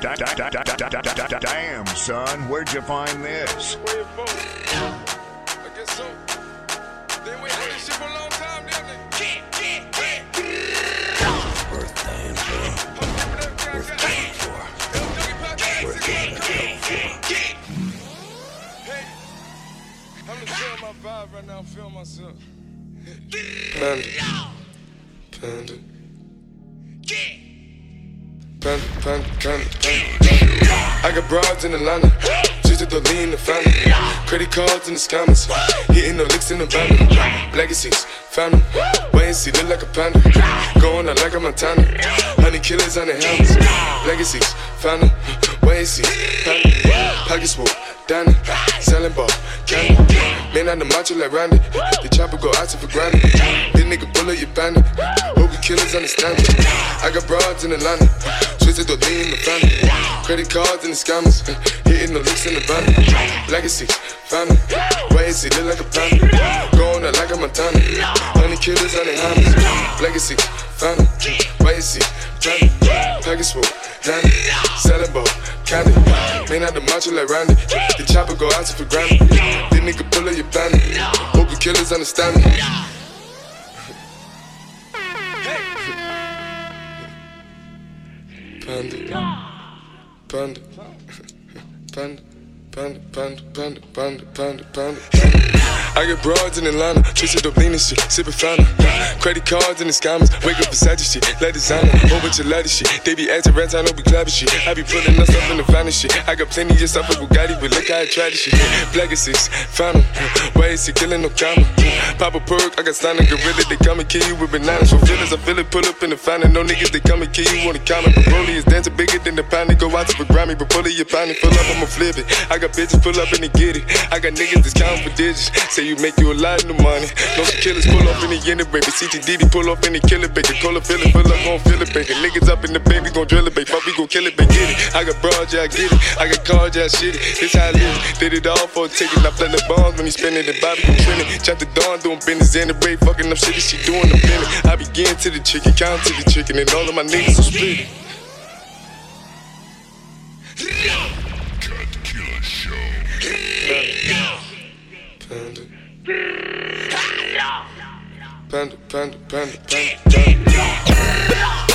Damn, son, where'd you find this? vibe right now. I'm feeling myself. Panda. Panda. I got broads in Atlanta. Just the lean the family. Credit cards in the scammers. Hitting the licks in the van. Legacies, family. Wait and see, look like a panda. Going out like a Montana. Honey killers on the helmets. Legacies, family. Wait and see, family. Pockets full. Danny, selling ball, candy. Man on the macho like Randy. The chopper go out for granted. This nigga bullet you bandit. Hope you killers understand it. I got broads in Atlanta. Twisted the lean in the family. Credit cards and the scammers. Hitting the licks in the van. Legacy, family. Why is he look like a panda? Going out like a Montana. Honey killers on the hammers. Legacy, family. Why is he? Family. Package full. Danny. Candy. Man out the macho like Randy. The chopper go out for granted. This nigga pull up your. Hope you killers understand me. Panda. Panda. Panda. Panda, panda, panda, panda, panda, panda. I get broads in Atlanta, twisted up lean and shit, sippin' fountain. Credit cards and the scammers, wake up beside shit, let designer, whole bunch of lattice shit. They be acting rats, I know we clapping shit. I be pulling us up in the finest shit. I got plenty of stuff with Bugatti, but look how I tried this shit. Black is six, found Why is he killing no comma? Pop a perk, I got stunning gorilla, they come and kill you with bananas. For feelings, I feel it, pull up in the fountain. No niggas, they come and kill you on the counter. But Broly is dancing bigger than the pound, they go out to the Grammy, but pull it, your pound, pull up, I'ma flip it. I got bitches pull up and they get it. I got niggas that's counting for digits. Say you make you a lot of money. No killers pull up in the end, baby. CTDD pull up in the killer, baby. Call a feeling, pull up, gon' feel it, baby. Niggas up in the baby, gon' drill it, baby. Fuck, we gon' kill it, baby. Get it. I got broad, yeah, I get it. I got cars, yeah, I shit it. This how I live. Did it all for a ticket. I play the bombs when he spinning the Bobby can trend it. Chop the dawn, doing business in the break. Fucking up shit, she doing the minute. I begin to the chicken, count to the chicken, and all of my niggas are split. Panda. Panda, panda, panda, panda, panda. Panda,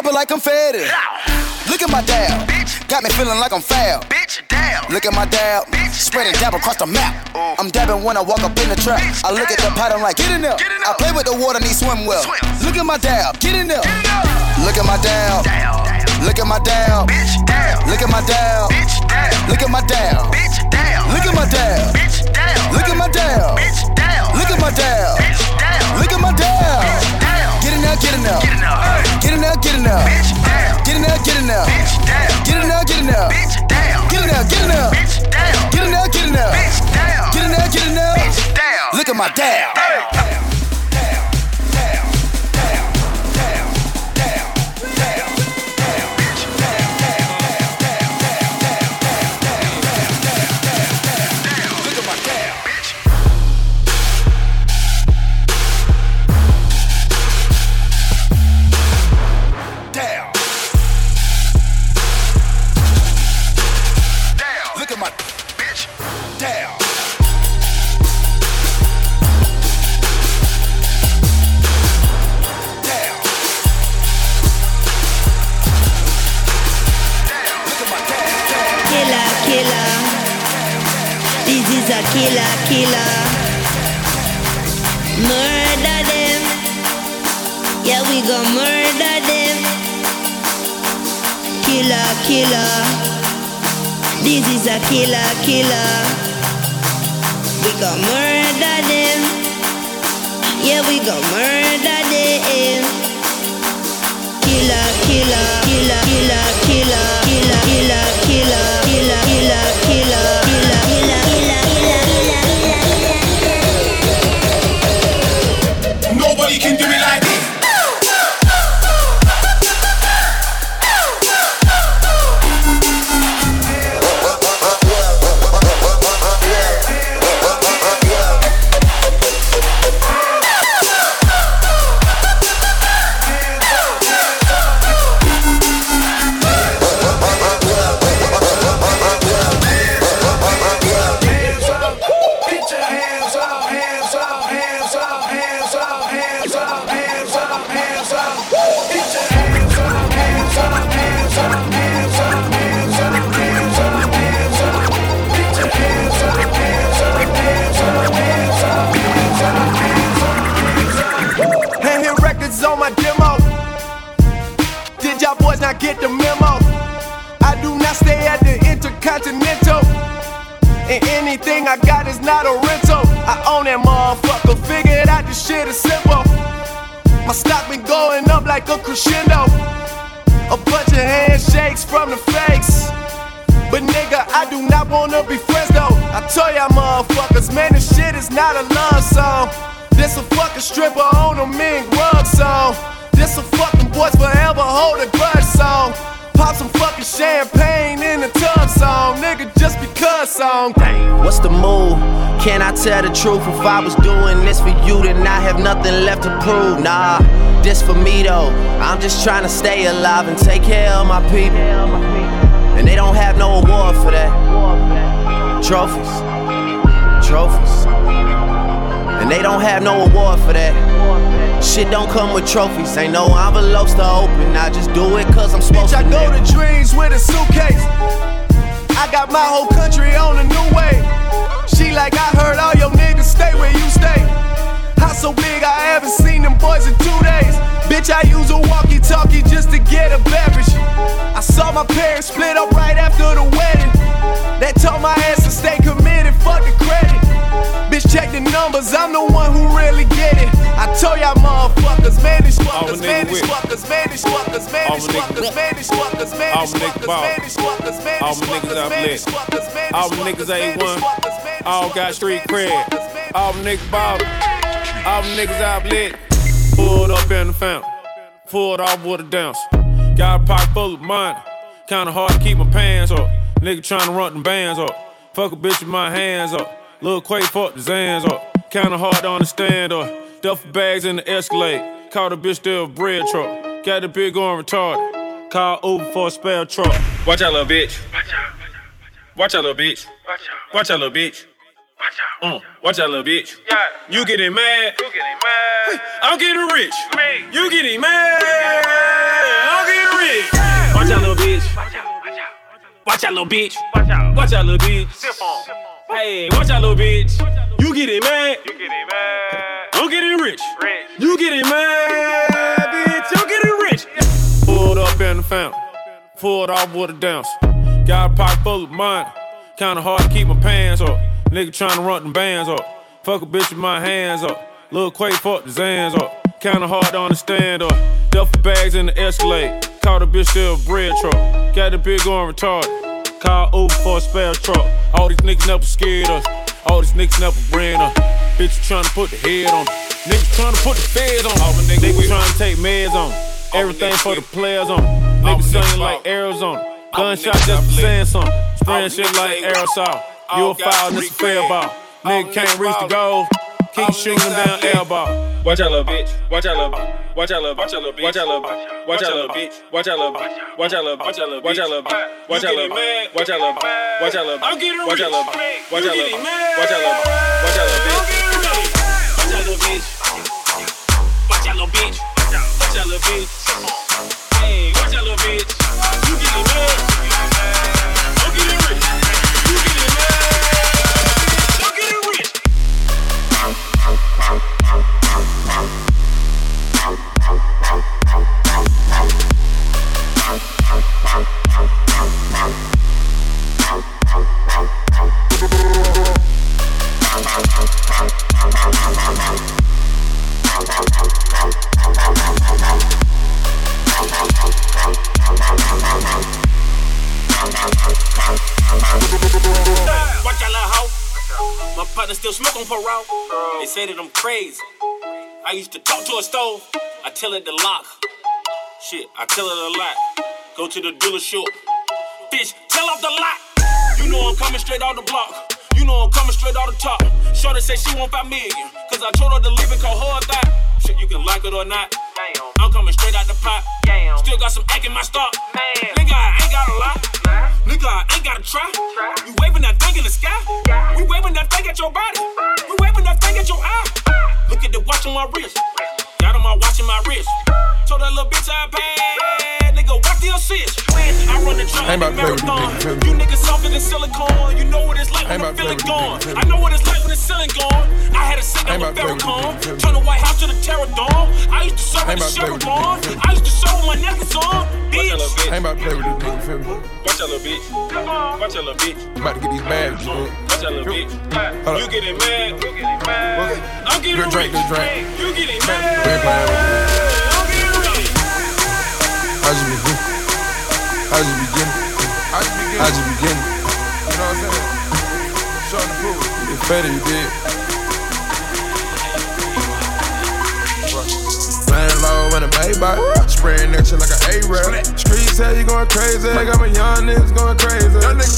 chopper like I'm fed. Look at my dab. Got me feeling like I'm foul. Bitch, damn. Look at my dab. Spreading dab across the map. Ooh. I'm dabbing when I walk up in the trap. Bitch, I look damn. at the pot, I'm like, get in there. Get in I play with the water, need swim well. Swim. Look at my dab. Get in there. Get in there. Look at my dab. Look at my dab. Bitch, damn. Look at my dab. Bitch, damn. Look at my dab. Bitch, damn. Look at my dab. Bitch, damn. Look at my dab. Bitch, damn. Look at my dab. Bitch, damn. Look at my dab enough, get enough. Get enough, get enough. Bitch down. Get enough, get enough. Bitch down. Get enough, get enough. Bitch down. Get enough, get enough. Bitch down. Get enough, get enough. Bitch down. Get enough, get enough. Bitch down. Look at my dad. Killer, killer. This is a killer, killer. We go murder them. Yeah, we go murder them. Killer, killer, killer, killer, I got is not a rental. I own that motherfucker. Figured out this shit is simple. My stock been going up like a crescendo. A bunch of handshakes from the fakes. But nigga, I do not wanna be friends though. I tell y'all motherfuckers, man, this shit is not a love song. This a fucking stripper on a mink Can I tell the truth? If I was doing this for you, then I have nothing left to prove. Nah, this for me though. I'm just trying to stay alive and take care of my people. And they don't have no award for that. Trophies, trophies. And they don't have no award for that. Shit don't come with trophies. Ain't no envelopes to open. I just do it cause I'm supposed Bitch, I to. go to dreams with a suitcase. I got my whole country on a new way. Like, I heard all your niggas stay where you stay. House so big, I haven't seen them boys in two days. Bitch, I use a walkie talkie just to get a beverage. I saw my parents split up right after the wedding. That told my ass to stay committed, fuck the credit. Bitch, check the numbers, I'm the one who really get it. I told y'all motherfuckers, man, these fuckers, man, these fuckers, man, these fuckers, man, these fuckers, man, these fuckers, man, these my niggas fuckers, ball. man, these fuckers, man, these my niggas fuckers, out man, these fuckers, man, these my niggas fuckers, man, these A1. fuckers, man, these All fuckers, got street man, these cred. fuckers, man, All my niggas ballin'. All my niggas out lit. Pulled up in the fountain. Pulled off with a dance. Got a pocket full of money. Kinda hard to keep my pants up. Nigga tryna run them bands up. Fuck a bitch with my hands up. Lil Quay fuck the Zans up. Kinda hard to understand up. Duffel bags in the Escalade. Caught a bitch still a bread truck. Got the big on retarded. Call Uber for a spare truck. Watch out, little bitch. Watch out, little bitch. Watch out, little bitch. Mm, watch out, little bitch. You getting mad? You getting mad? I'm getting rich. You getting mad? I'm getting rich. Watch out, little bitch. Watch out, Watch out, little bitch. Watch out, little bitch. Hey, watch out, little bitch. You getting mad? You getting mad? I'm getting rich. You getting mad, bitch? I'm getting rich. Pulled up in the fountain. Pulled off with a dance. Got a pocket full of money. Kinda hard to keep my pants up. Nigga tryna run them bands up. Fuck a bitch with my hands up. Lil Quay fuck the Zans up. Kinda hard to understand up. Duffel bags in the Escalade. Caught a bitch still a bread truck. Got a big on retarded. Call Uber for a spare truck. All these niggas never scared us. All these niggas never ran us. Bitch tryna put the head on. Niggas tryna put the feds on. All my niggas, niggas tryna take meds on. Everything for the players on. Niggas singing like Arizona. Gunshot just for saying something. Spraying shit like aerosol. You a foul, this a fair ball. Nigga can't reach the goal. Keep shooting them down air ball. Watch out, little bitch. Watch out, little bitch. Watch out, little bitch. Watch out, little bitch. Watch out, little bitch. Watch out, little bitch. Watch out, little bitch. Watch out, little bitch. Watch out, little bitch. Watch out, little bitch. Watch out, little bitch. Watch out, little bitch. I'm getting Watch out, little bitch. Watch out, little bitch. Watch out, little bitch. Watch out, little bitch. Watch out, little bitch. Watch out, little bitch. Watch out, little bitch. Watch out, little hoe. My partner still smoke on parole. They say that I'm crazy. I used to talk to a stove. I tell it to lock. Shit, I tell it a lot. Go to the dealer shop. Bitch, tell off the lot. You know I'm coming straight out the block. You know I'm coming straight out the top. Shorty say she want five million. Cause I told her to leave it, call her that. Shit, you can like it or not. Damn. I'm coming straight out the pot. Damn. Still got some egg in my stock. Man. Nigga, I ain't got a lot. Nigga, I ain't gotta try. try. You waving that thing in the sky. Yeah. We waving that thing at your body. We waving that thing at your eye. Look at the watch on my wrist. Got on my watch in my wrist. Told that little bitch I paid. Nigga, watch the assist. I run the track like a marathon. You niggas softer than silicone. You know what it's like when the feeling gone. I know what it's like when the ceiling gone. I had a sit down with Farrakhan. Turn the White House to the Terror Dome. I used to serve with the sheriff on. I used to show with my necklace on. Bitch. I ain't about to play with this nigga, feel me? Watch that little bitch. Come on. Watch that little bitch. I'm about to get these bags, bro. Watch that little bitch. You up. getting mad. You getting mad. I'm getting Good drink, rich. good drink. You getting We ain't mad. I just be good. I just be getting. I just be getting. I just be getting. You know what I'm saying? Showing the proof. It's better you did. Laying low in a Maybach, spraying that shit like an A-rap. Streets tell you going crazy, like I'm a young niggas going crazy.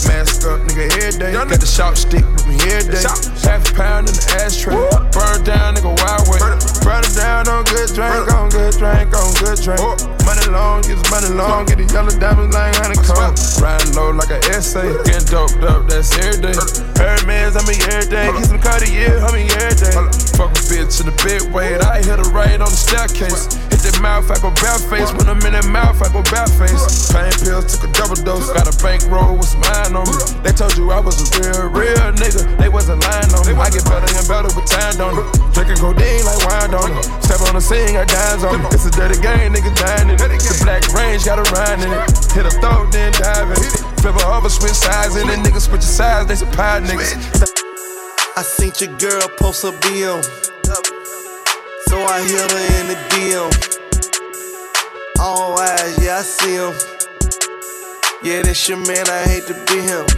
Mask up, nigga, every day. Got the sharp stick with me every day. Half a pound in the ashtray. Burn down, nigga, wild way. It down on good drink, on good drink, on good drink. Money long, get money long, get the yellow diamonds like honeycomb. Riding low like an essay, getting doped up, that's every day. Hermes, I mean every day. Get some Cartier, I mean every day. Fuck a bitch in the bed weight, I hit her right on the staircase. Hit that mouth, I go bare face. When I'm in that mouth, I go bare face. Pain pills, took a double dose. Got a bankroll with some iron on me. They told you I was a real, real nigga. They wasn't lying on me. I get better and better with time, don't it? Drinking codeine like wine, don't it? Step on the scene, got dimes on me. It's a dirty game, nigga dying in it. The black range got a rhyme in it. Hit a throat, then dive in it. Flip her over, switch sides, and then niggas switch your sides. They some pie niggas. I seen your girl post a BM. So I hit her in the DM. All eyes, yeah, I see him. Yeah, that's your man, I hate to be him.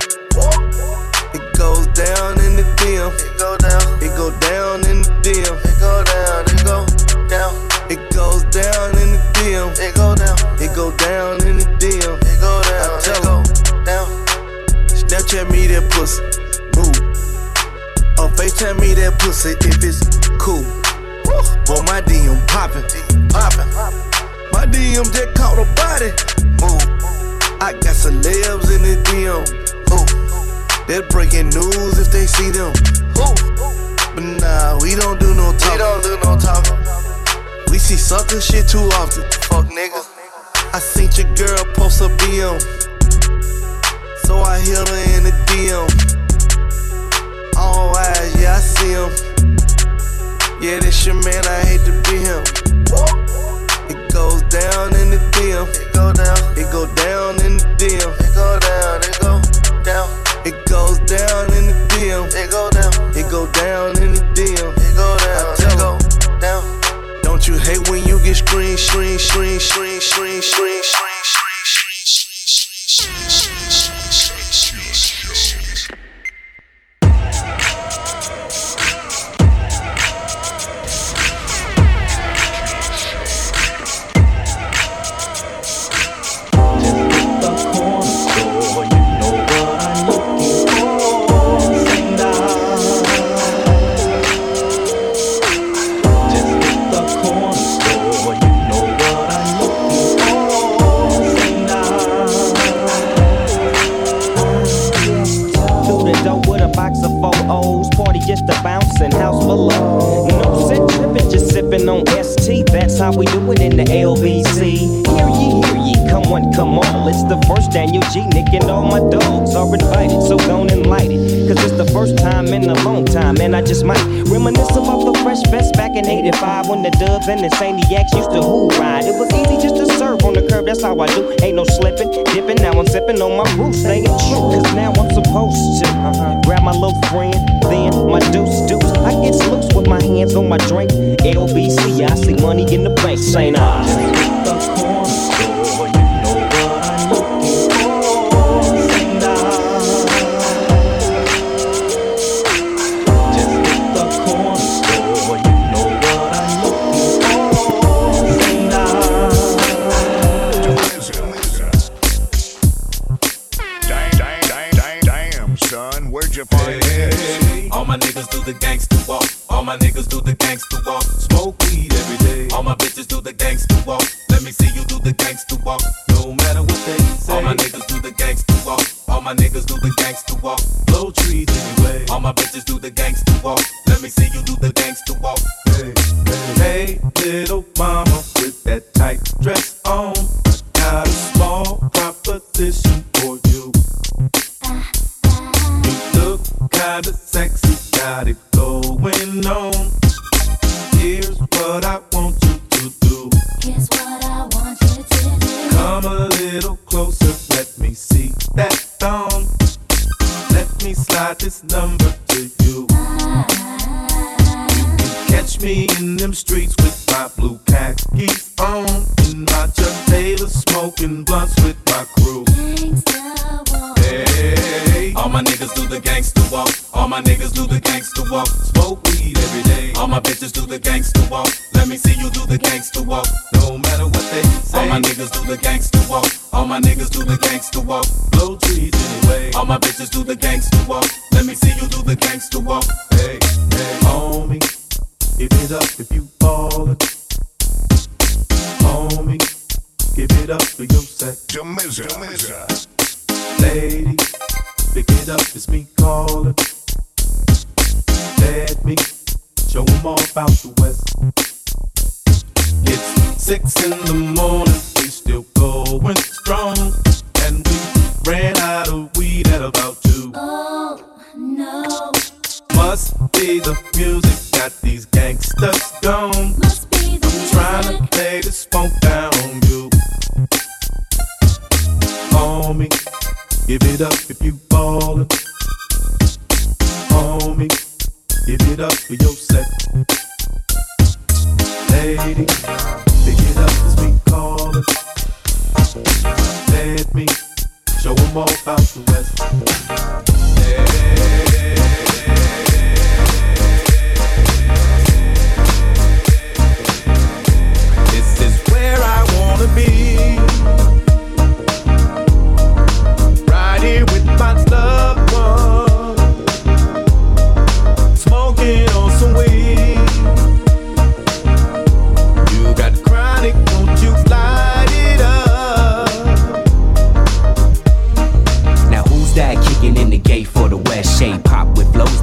It goes down in the DM. It go down. It go down in the DM. It go down. It go down. It goes down in the DM. It go down. It go down in the DM. It go down. I tell him down. Snapchat me that pussy. Move. Or FaceTime me that pussy if it's cool. Boy, my DM poppin', poppin'. My DM just caught a body. Move. I got celebs in the DM. Ooh. They're breaking news if they see them. Ooh. But nah, we don't do no talking. We don't do no talking. We see sucker shit too often. Fuck niggas. I seen your girl post a BM. So I hit her in the DM. All eyes, yeah, I see him. Yeah, this your man, I hate to be him. It goes down in the DM. It go down. It go down in the DM. It go down. It go down. It goes down in the DM. It go down. It go down in the DM. It go down. I go down. Don't you hate when you get screen, screen, screen, screen, screen, screen, screen, Through the dubs and Saniacs used to who ride. It was easy just to serve on the curb, that's how I do. Ain't no slipping, dipping. Now I'm sipping on my roots, staying true. Cause now I'm supposed to uh-huh, grab my little friend, then my deuce deuce. I get loose with my hands on my drink. LBC, I see money in the bank, saying I. niggas do the gangster walk. Smoke weed every day. All my bitches do the gangster walk. Let me see you do the gangster walk. No matter what they say. All my niggas do the gangster walk. All my niggas do the gangster walk. Blow trees anyway. All my bitches do the gangster walk. Let me see you do the gangster walk. Hey, hey, homie, give it up if you ballin'. Homie, give it up for your set. Jamaica. Jamaica. Lady, pick it up, it's me calling. Let me show 'em all about the West. It's six in the morning, we still going strong. And we ran out of weed at about two. Oh, no. Must be the music got these gangsters gone. Must be the I'm trying to lay this funk down on you. Homie, give it up if you ballin'. Homie, give it up for your set. Lady, pick it up as we callin'. Let me show 'em all about the West. This is where I wanna be.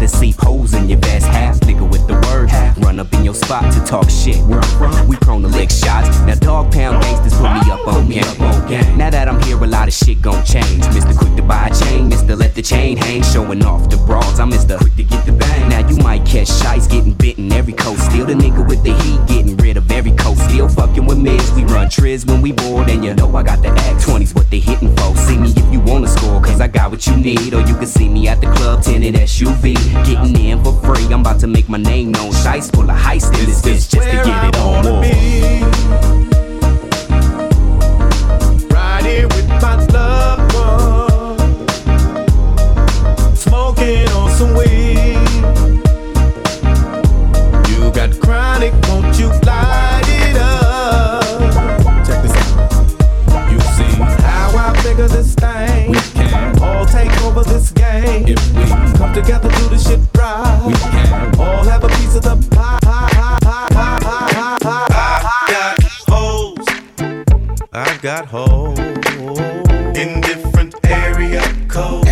Flows that holes in your vest. Half nigga the word. Run up in your spot to talk shit. Where I'm from, we prone to lick shots. Now dog pound gangsters put me up on game. Now that I'm here, a lot of shit gon' change. Mr. Quick to buy a chain, Mr. Let the chain hang, showing off the bras. I'm Mr. Quick to get the bang. Now you might catch shites getting bitten every coast. Still the nigga with the heat, getting rid of every coast. Still fucking with mids. We run triz when we bored, and you know I got the act. 20s what they hitting for. See me if you wanna score, cause I got what you need. Or you can see me at the club, tinted SUV. Getting in for free, I'm about to make my name known. Shice full of heist in this bitch just to get it I on more. Right here with my loved one. Smoking on some weed. You got chronic, won't you light come together, do the shit right. We can all have a piece of the pie. I got hoes. I've got hoes in different area codes.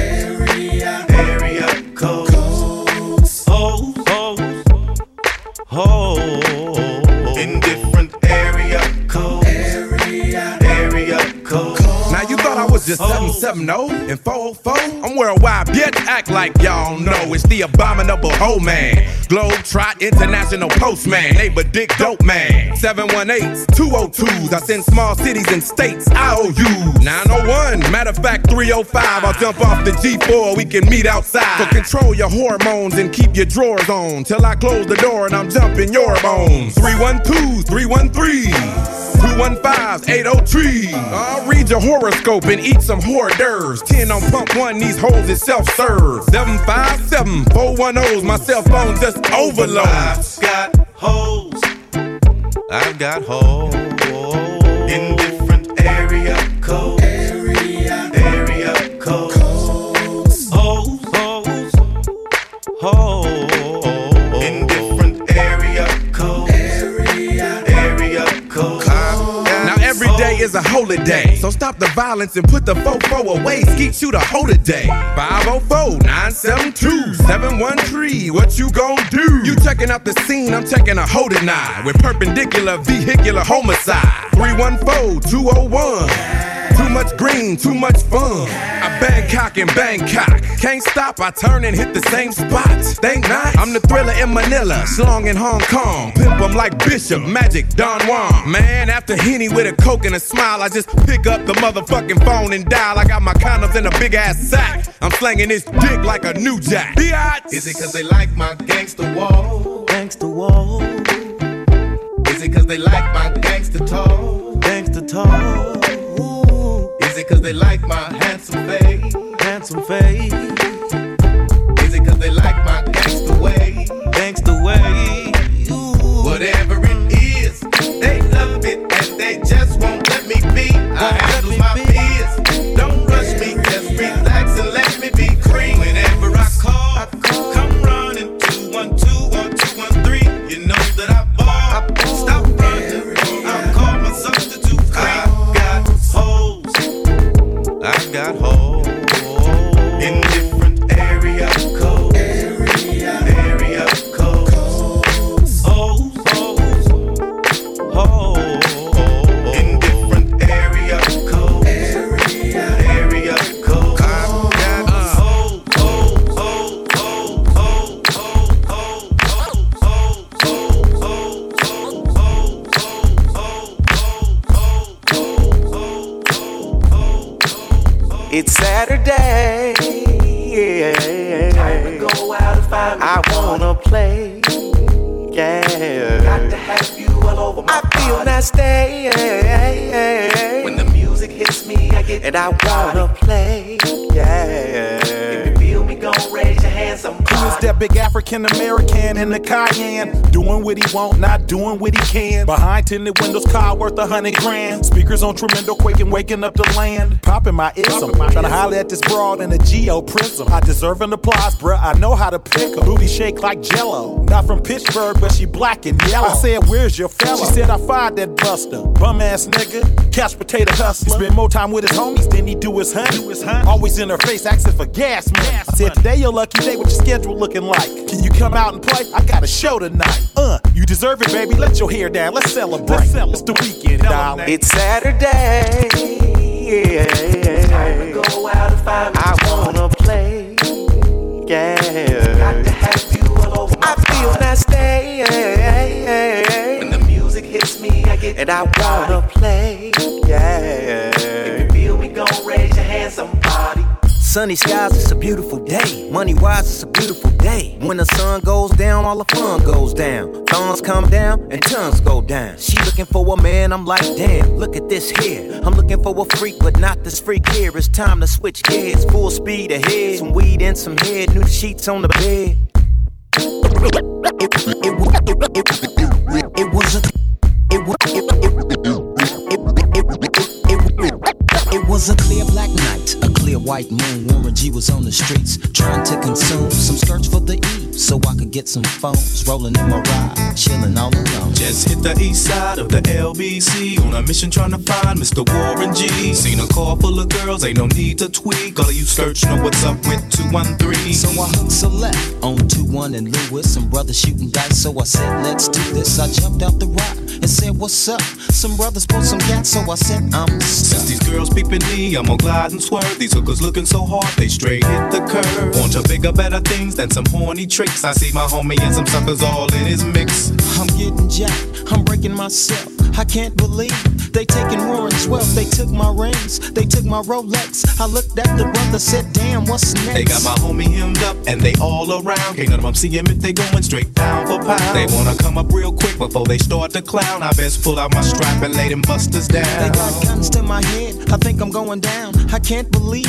You thought I was just 770 and 404? I'm worldwide, bitch. Act like y'all know it's the abominable hoe man. Globe Trot International Postman. Neighbor Dick Dope Man. 718s, 202s. I send small cities and states IOUs. 901, matter of fact, 305. I'll jump off the G4. We can meet outside. So control your hormones and keep your drawers on. Till I close the door and I'm jumping your bones. 312s, 313s. 215 803. I'll read your horoscope and eat some hors d'oeuvres. 10 on pump one, these hoes is self serve. 757 410's, my cell phone just overload. I've got hoes. I've got hoes is a holy day. So stop the violence and put the fofo away. Skeet shoot a hoe today. 504-972-713. What you gon' do? You checking out the scene, I'm checking a hoe tonight. With perpendicular vehicular homicide. 314-201. Too much green, too much fun. I Bangkok and Bangkok. Can't stop, I turn and hit the same spot. Think not? I'm the thriller in Manila, slong in Hong Kong. Pimp 'em like Bishop, Magic, Don Juan. Man, after Henny with a coke and a smile, I just pick up the motherfucking phone and dial. I got my condoms in a big ass sack. I'm slanging this dick like a new jack. Biatch. Is it cause they like my gangster wall? Gangster wall. Is it cause they like my gangster talk? Gangster talk. It cause they like my handsome face? Handsome face. Is it cause they like my gangster way? Gangster way. Whatever it It's Saturday. Time to go out and find I wanna play. Yeah. Got to have you all over my I feel nasty. When the music hits me, I get and I wanna play. Yeah. Who is that big African American in the Cayenne? Doing what he want, not doing what he can. Behind tinted windows, car worth a hundred grand. Speakers on tremendo, quaking, waking up the land. Popping my ism, trying to holler at this broad in a geo prism. I deserve an applause, bruh. I know how to pick her. Booty shake like jello. Not from Pittsburgh, but she black and yellow. I said, Where's your fella? She said, I fired that buster. Bum ass nigga, couch potato hustler. Spend more time with his homies than he do his honey. Always in her face, asking for gas, man. I said, Today your lucky day, your schedule looking like? Can you come out and play? I got a show tonight. Uh, you deserve it, baby. Let your hair down. Let's celebrate. Let's celebrate. It's the weekend, darling. It's Saturday. Yeah. Time to go out and find I wanna play. Yeah. Got to have you all over I feel nasty. When the music hits me, I get and I wanna play. Yeah. Sunny skies, it's a beautiful day. Money wise, it's a beautiful day. When the sun goes down, all the fun goes down. Thorns come down and tongues go down. She looking for a man, I'm like, damn, look at this here. I'm looking for a freak, but not this freak here. It's time to switch gears, full speed ahead. Some weed and some head, new sheets on the bed. It was a. It was. A clear black clear white moon. Warren G was on the streets trying to consume some skirts for the E, so I could get some phones. Rolling in my ride, chilling all alone. Just hit the east side of the LBC on a mission trying to find Mr. Warren G. Seen a car full of girls, ain't no need to tweak. All of you search know what's up with 213. So I hooked select on 2 1 and Lewis. Some brothers shooting dice, so I said, let's do this. I jumped out the rock and said, what's up? Some brothers pulled some gas, so I said, I'm Since these girls peeping me, I'm gonna glide and swerve. These hookers looking so hard, they straight hit the curve. Want to bigger, better things than some horny tricks. I see my homie and some suckers all in his mix. I'm getting jacked, I'm breaking myself. I can't believe they taking Warren's wealth. They took my rings, they took my Rolex. I looked at the brother, said, damn, what's next? They got my homie hemmed up and they all around. Can't none of them see him if they going straight down for pound. They wanna come up real quick before they start to clown. I best pull out my strap and lay them busters down. They got guns to my head, I think I'm going down. I can't believe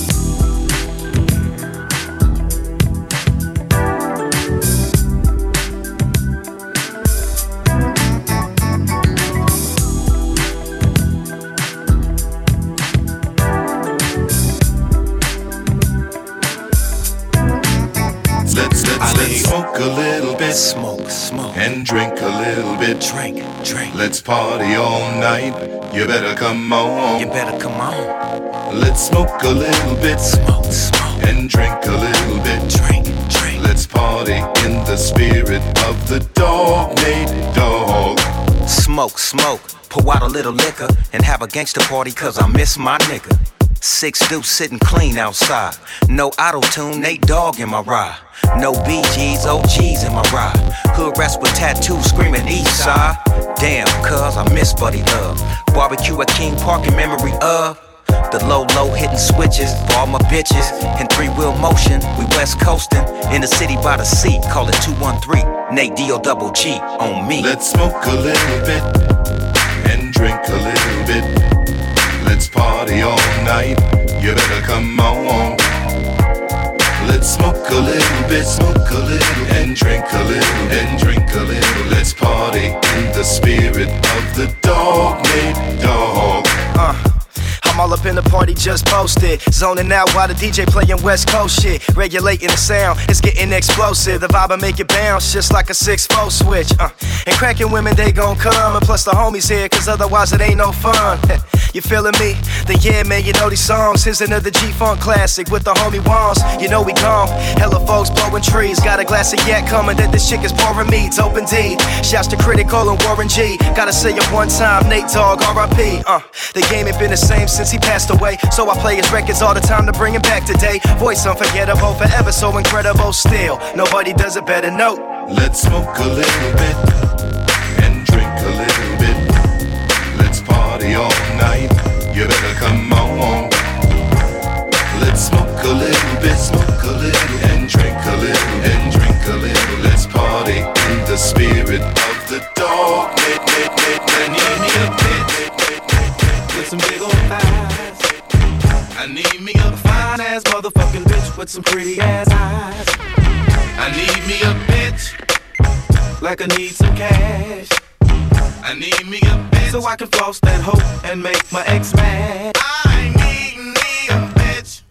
A little bit. Smoke, smoke. And drink a little bit. Drink, drink. Let's party all night. You better come on. You better come on. Let's smoke a little bit. Smoke, smoke. And drink a little bit. Drink, drink. Let's party in the spirit of the dog made dog. Smoke, smoke. Pour out a little liquor and have a gangster party cause I miss my nigga. Six dudes sitting clean outside. No auto tune, Nate Dog in my ride. No BGs, OGs in my ride. Hood rats with tattoos screaming east side. Damn, cuz I miss Buddy Love. Barbecue at King Park in memory of. The low, low hitting switches for all my bitches. In three wheel motion, we west coasting. In the city by the sea, call it 213. Nate D O double G on me. Let's smoke a little bit and drink a little bit. Let's party all night. You better come on. Let's smoke a little bit, smoke a little, and drink a little, and drink a little. Let's party in the spirit of the dog made dog. Uh. I'm all up in the party, just posted. Zoning out while the DJ playing West Coast shit. Regulating the sound, it's getting explosive. The vibe I make it bounce just like a 6 4 switch. Uh. And cracking women, they gon' come. And plus the homies here, cause otherwise it ain't no fun. you feeling me? Then yeah, man, you know these songs. Here's another G Funk classic with the homie Wands. You know we gone. Hella folks blowing trees. Got a glass of yak coming that this chick is pouring me. It's open D. Shouts to Critical and Warren G. Gotta say it one time, Nate Dogg, RIP. Uh, the game ain't been the same since he passed away. So I play his records all the time to bring him back today. Voice unforgettable, forever so incredible still. Nobody does it better, no. Let's smoke a little bit and drink a little bit. Let's party all night. You better come on. Let's smoke a little bit, smoke a little, and drink a little, and drink a little. Let's party in the spirit of the dog. Some big old thighs. I need me a fine ass motherfucking bitch with some pretty ass eyes. I need me a bitch like I need some cash. I need me a bitch so I can floss that hoe and make my ex mad. I need me a bitch.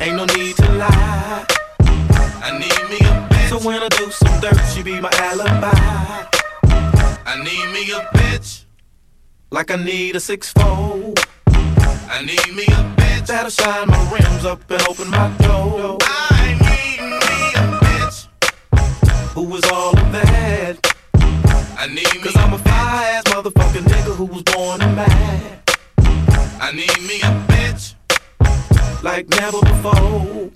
Ain't no need to lie. I need me a bitch. So when I do some dirt, she be my alibi. I need me a bitch. Like I need a six fold. I need me a bitch that'll shine my rims up and open my door. I need me a bitch who is all of that. I need me Cause I'm a fire ass motherfucking nigga who was born a man. I need me a bitch like never before.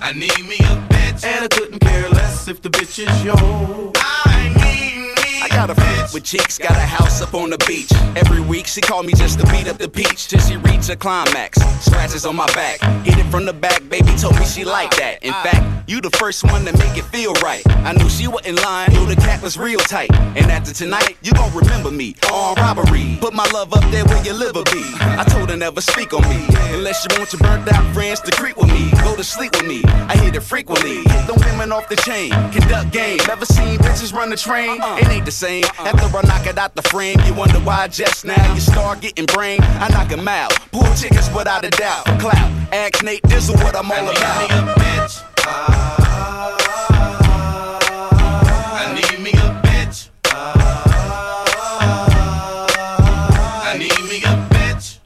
I need me a bitch and I couldn't care less if the bitch is yours. I need me I got a friend with cheeks, got a house up on the beach. Every week she called me just to beat up the peach till she reach a climax. Scratches on my back, hit it from the back. Baby told me she liked that. In fact, you the first one to make it feel right. I knew she wasn't lying, knew the cat was real tight. And after tonight, you gon' remember me. On robbery, put my love up there where your liver be. I told her never speak on me unless you want your burnt out friends to creep with me. Go to sleep with me. I hit it frequently. Hit them women off the chain, conduct game. Never seen bitches run the train. It ain't the same. After I knock it out the frame, you wonder why just now you start getting brain. I knock 'em out. Pull chickens without a doubt. Clout. Ask Nate, this is what I'm all about. I need me a bitch. I need me a bitch. I need me a bitch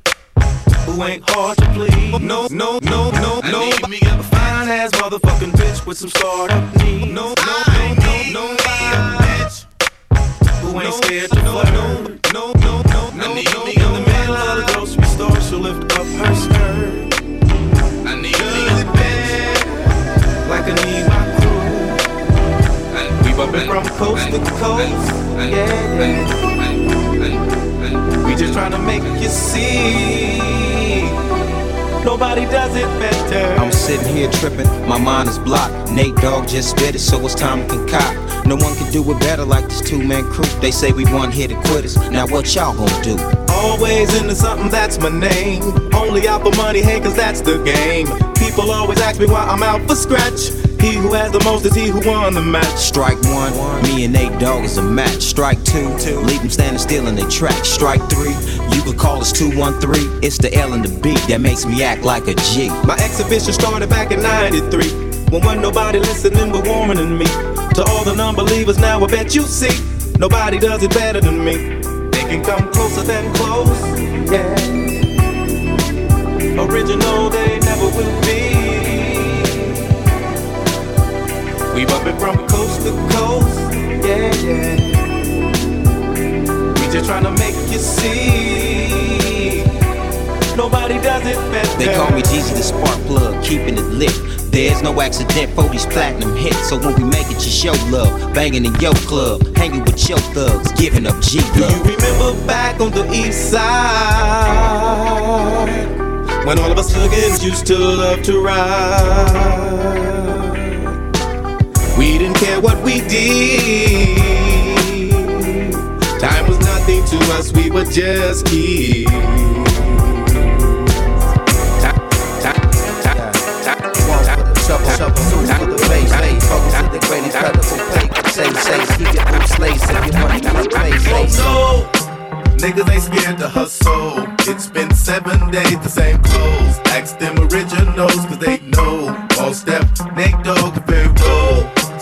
who ain't hard to please. No, no, no, no, no. I need me a fine ass motherfucking bitch with some startup needs. No, no, no, no, no. bitch who ain't scared to flirt. No, no, no, no, no. I need me in the middle of the grocery store. She'll lift up her skirt. I need me a bitch like I need my crew. We bumpin' from coast to coast. Yeah, yeah. We just tryna make you see. Nobody does it better. I'm sitting here tripping, my mind is blocked. Nate Dogg just spit it, so it's time to concoct. No one can do it better like this two man crew. They say we one hit and quitters. Now what y'all gonna do? Always into something, that's my name. Only out for money, hey, cause that's the game. People always ask me why I'm out for scratch. He who has the most is he who won the match. Strike one, me and Nate Dogg is a match. Strike two, leave them standing still in their track. Strike three, you could call us 213. It's the L and the B that makes me act like a G. My exhibition started back in 93. When wasn't nobody listening but warming than me. To all the non-believers now, I bet you see. Nobody does it better than me. They can come closer than close. Yeah. Original, they never will be. We bumpin' from coast to coast. Yeah, yeah. We just tryna make you see. Nobody does it better. They call me Jeezy the spark plug, keeping it lit. There's no accident for these platinum hits. So when we make it, you show love. Banging in your club, hanging with your thugs, giving up G Do you remember back on the east side? When all of us hookins used to love to ride what we did. Time was nothing to us, we were just kids. Oh, no. Niggas ain't scared to hustle. It's been seven days, the same clothes. Ask them originals, cause they know. All step, Nate Dogg, very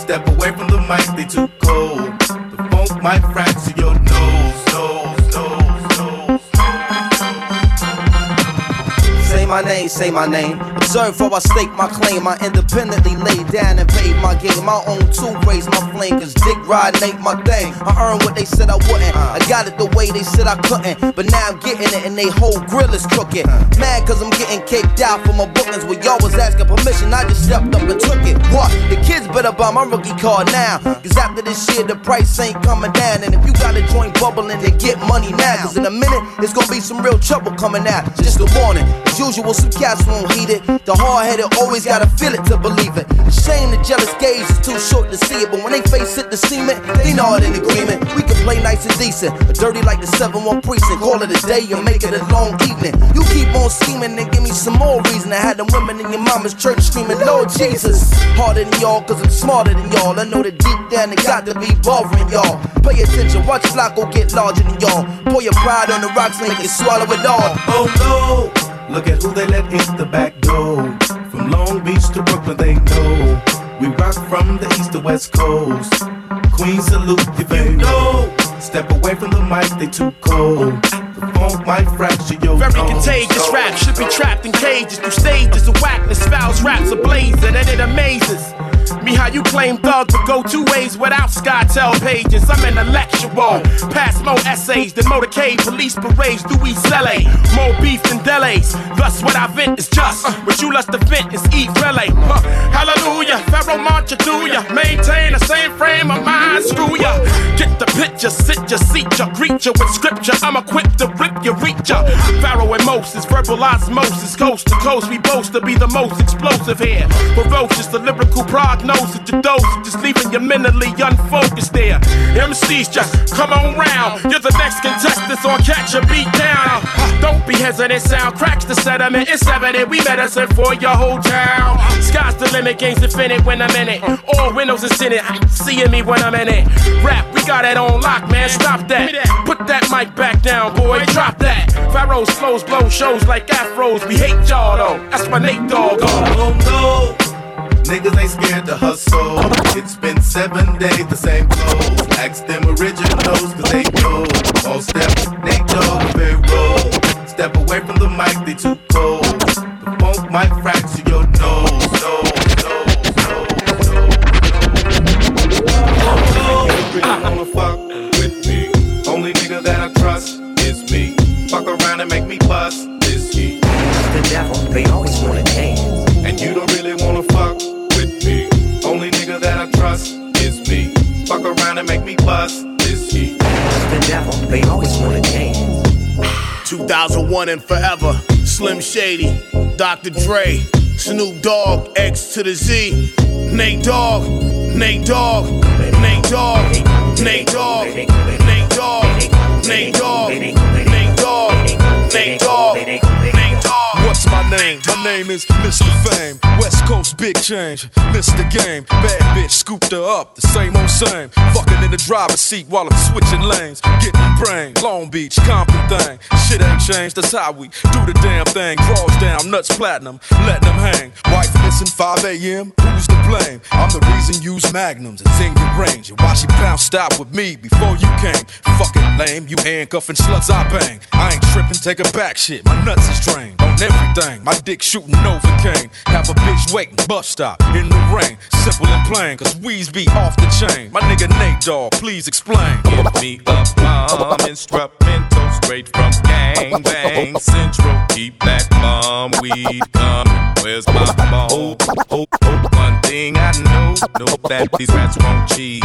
Step away from the mic, they too cold. The funk might fracture your nose, nose, nose, nose. Say my name, say my name. Observe how I stake my claim. I independently lay down and paid my game. My own two raise my flame, cause dick riding ain't my thing. I earned what they said I wouldn't. I got it the way they said I couldn't. But now I'm getting it and they whole grill is crooked. Mad cause I'm getting kicked out for my where y'all was asking permission. I just stepped up and took it. What? The kids better buy my rookie card now. Cause after this year, the price ain't coming down. And if you got a joint bubbling, then get money now. Cause in a minute, it's gonna be some real trouble coming out. Just a warning. As usual, some cats won't heed it. The hard headed always gotta feel it to believe it. Shame the jealous gaze is too short to see it. But when they face it, the cement, they know it in agreement. We can play nice and decent, dirty like the 7 1 precinct. Call it a day and make it a long evening. You keep on scheming and give me some more reason. to had them women in your mama's church screaming, Lord Jesus. Harder than y'all, cause I'm smarter than y'all. I know that deep down it got to be bothering y'all. Pay attention, watch Flacco get larger than y'all. Pour your pride on the rocks, make it swallow it all. Oh no! Look at who they let in the back door. From Long Beach to Brooklyn, they know. We rock from the east to west coast. Queen salute if you know. Step away from the mic, they too cold. Funk might fracture your Very contagious rap. Should be trapped in cages through stages of whackness. Fouls raps ablaze and it amazes me how you claim thug but go two ways without SkyTel pages. I'm intellectual, pass more essays than motorcade police parades. Louis LA, more beef than delays. Thus, what I vent is just uh. what you lust to vent is eat relay. Huh. Hallelujah, Pharaoh march through ya. Maintain the same frame of mind, screw ya. Get the picture, sit ya, seat ya, greet ya with scripture. I'm equipped to rip ya. Pharaoh and Moses, verbal osmosis, coast to coast. We boast to be the most explosive here. Ferocious, the lyrical prognosis, your dose, just leaving you mentally unfocused there. MCs just come on round. You're the next contestant, so catch a beat down. Don't be hesitant, sound cracks the sediment. It's evident we medicine for your whole town. Sky's the limit, game's infinite when I'm in it. All windows is in it, seeing me when I'm in it. Rap, we got it on lock, man. Stop that. Put that mic back down, boy. Drop that. Pharaoh's flows blow shows like afros. We hate y'all though. That's my Nate Dogg. Oh no! Niggas ain't scared to hustle. It's been seven days, the same clothes. Ask them originals, cause they know. All step, Nate Dogg, and Pharaoh. Step away from the mic, they too cold. The funk might fracture devil, they always wanna dance. And you don't really wanna fuck with me. Only nigga that I trust is me. Fuck around and make me bust this heat. The devil, they always wanna dance. 2001 and forever. Slim Shady, Dr. Dre, Snoop Dogg, X to the Z, Nate Dogg, Nate Dogg, Nate Dogg, Nate Dogg, Nate Dogg, Nate Dogg, Nate name? My name is Mr. Fame. West Coast Big Change. Mr. Game. Bad bitch scooped her up. The same old same. Fucking in the driver's seat while I'm switching lanes. Getting brain. Long Beach, Compton thing. Shit ain't changed. that's how we do the damn thing. Draws down, nuts platinum, letting them hang. Wife missing 5 a.m., who's to blame? I'm the reason use magnums, it's in your range. And why she bounced stop with me before you came? Fucking lame, you handcuffing sluts I bang. I ain't tripping, take a back shit, my nuts is drained on everything. My dick shooting Novocaine. Have a bitch waiting, bus stop, in the rain. Simple and plain, cause weeds be off the chain. My nigga Nate Dog, please explain. Give me a bomb instrumental straight from Gang Bang Central. Keep that bomb weed coming. Where's my bone? One thing I know, know that these rats won't cheese.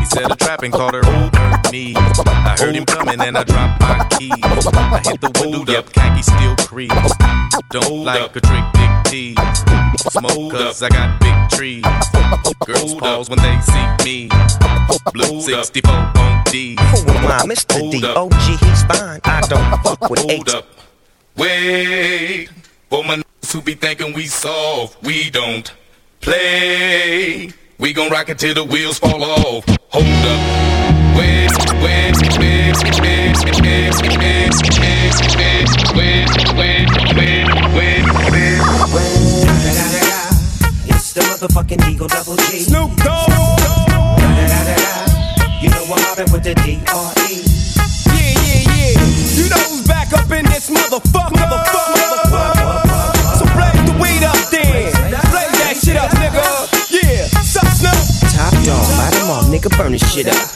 He said a trapping called her over knees. I heard him coming and I dropped my keys. I hit the window up, khaki steel crease. Don't like a trick dick tease. Smoke cause I got big trees. Girls pause when they see me. Blue 64 on D. Who am I? Mr. D. OG, he's fine. I don't fuck with Hold up. Wait. For my niggas who be thinking we soft, we don't play. We gon' rock it till the wheels fall off. Hold up. Wait, wait, wait, wait, wait, wait, wait, wait, wait, wait, wait, It's the motherfucking Eagle Double G. Snoop Dogg. You know I'm mobbing with the D.R.E. Yeah, burn this shit up.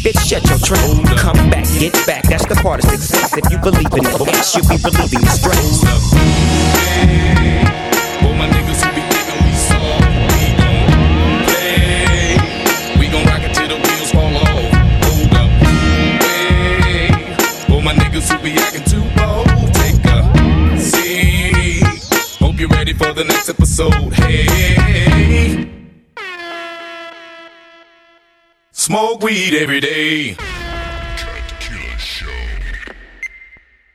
bitch, shut your trap. Come back, get back, that's the part of success. If you believe in it, ass, you'll be relieving your stress. For my niggas who be we soft, we don't play. We gon' rock it till the wheels fall off. Hold up. Wait. For my niggas who be too bold, take a seat. Hope you're ready for the next episode. Hey. Smoke weed every day.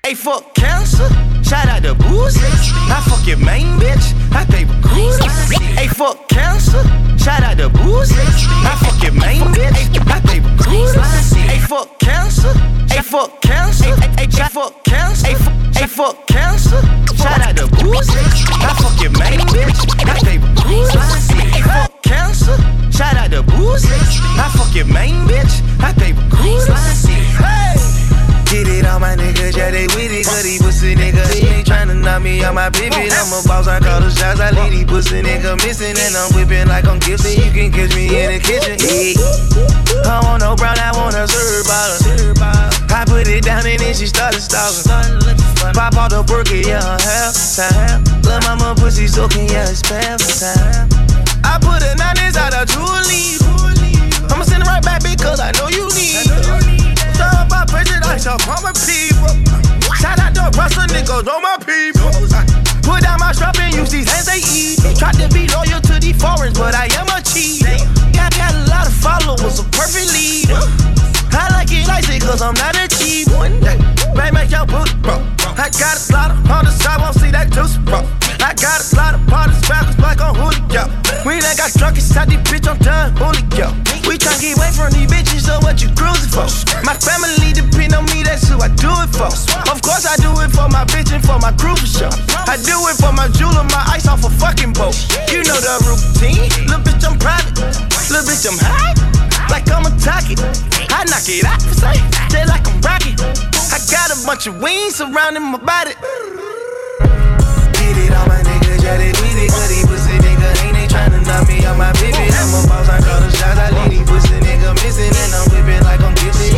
Hey, fuck cancer. Shout out to Boosie. I fuck your main bitch. I pay for cruises. Hey, fuck cancer. Shout out to Boosie. I fuck your main bitch. I pay for cruises. Hey, fuck cancer. Hey, fuck cancer. Hey, fuck cancer. Hey, fu- hey, fuck cancer. Shout out to Boosie. I fuck your main bitch. I pay for cruises. Hey, fuck cancer. Shout out to Boosie. I fuck your main bitch. I pay for cruises. Hey. Get it on my niggas, yeah, they with it, cause these pussy niggas. They ain't tryna knock me on my pivot. I'm a boss, I call the shots, I leave these pussy niggas missing. And I'm whipping like I'm Gibson. You can catch me in the kitchen. Yeah. I want no brown, I want a syrup bottle. I put it down and then she started stalking. Pop out the burger, yeah, half time. Lil' mama pussy soaking, yeah, it's past time. I put a nine inside a Julie. I'ma send it right back because I know you need. My up on my people. Shout out to Russell niggas, all my people. Put down my strap and use these hands they eat. Tried to be loyal to these foreigns, but I am a cheat. Got, got a lot of followers, a perfect leader. I like it icy cause I'm not a cheap one. May make your boot, bro. I got a slaughter on the side, won't see that juice, bro. I got a slaughter parties backwards like on Julio. We ain't got drunk inside this bitch, I'm done, Julio. We tryna get away from these bitches, so what you cruising for? My family I do it for. Of course I do it for my bitch and for my crew for sure. I do it for my jeweler, my ice off a fucking boat. You know the routine, little bitch I'm private, little bitch I'm high, like I'm a target. I knock it out for sight, just like I'm rocket. I got a bunch of wings surrounding my body. Get it on my niggas, yeah they with it, cause these pussy niggas ain't they tryna knock me on my pivot. I'm a boss, I call the shots, I leave these pussy niggas missing, and I'm whipping like I'm Gibson.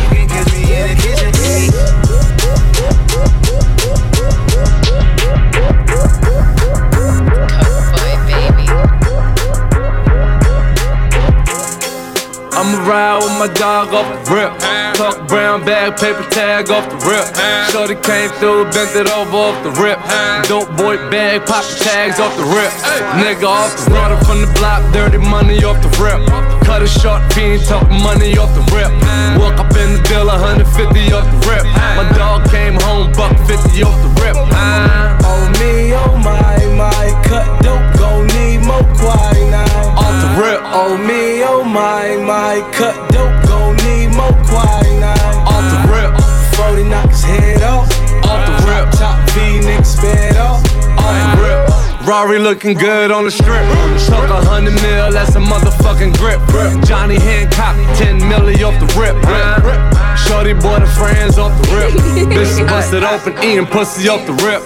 I'ma ride with my dog off the rip. Talk brown bag, paper tag off the rip. Shorty came through, bent it over off the rip. Dope boy bag, pop the tags off the rip. Nigga off the starter from the block, dirty money off the rip. Cut a short, fiend talk money off the rip. Walk up in the deal, 150 off the rip. My dog came home, buck 50 off the rip. Oh me, oh my, my, cut dope, gon' need more quinine. Off the rip. Oh me, oh my, my, cut dope, gon' need more quinine. Off the rip. 40 knock his head off. Off the rip. Top V, niggas sped off. Off the rip. Rari looking good on the strip. Talk a hundred mil, that's a motherfucking grip. Johnny Hancock, 10 milli off the rip. Shorty boy, the friends off the rip. Bitch busted open, eating pussy off the rip.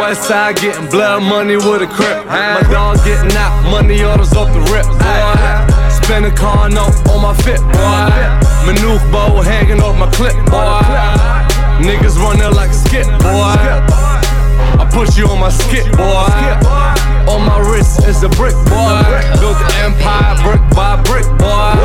West side getting blood money with a crip. My dog getting out, money orders off the rip. Boy. Spin a car note on my fit, boy. Manuk bow hanging off my clip, boy. Niggas running like skip, boy. I push you on my skip, boy. On my wrist is a brick, boy. Built the empire brick by brick, boy.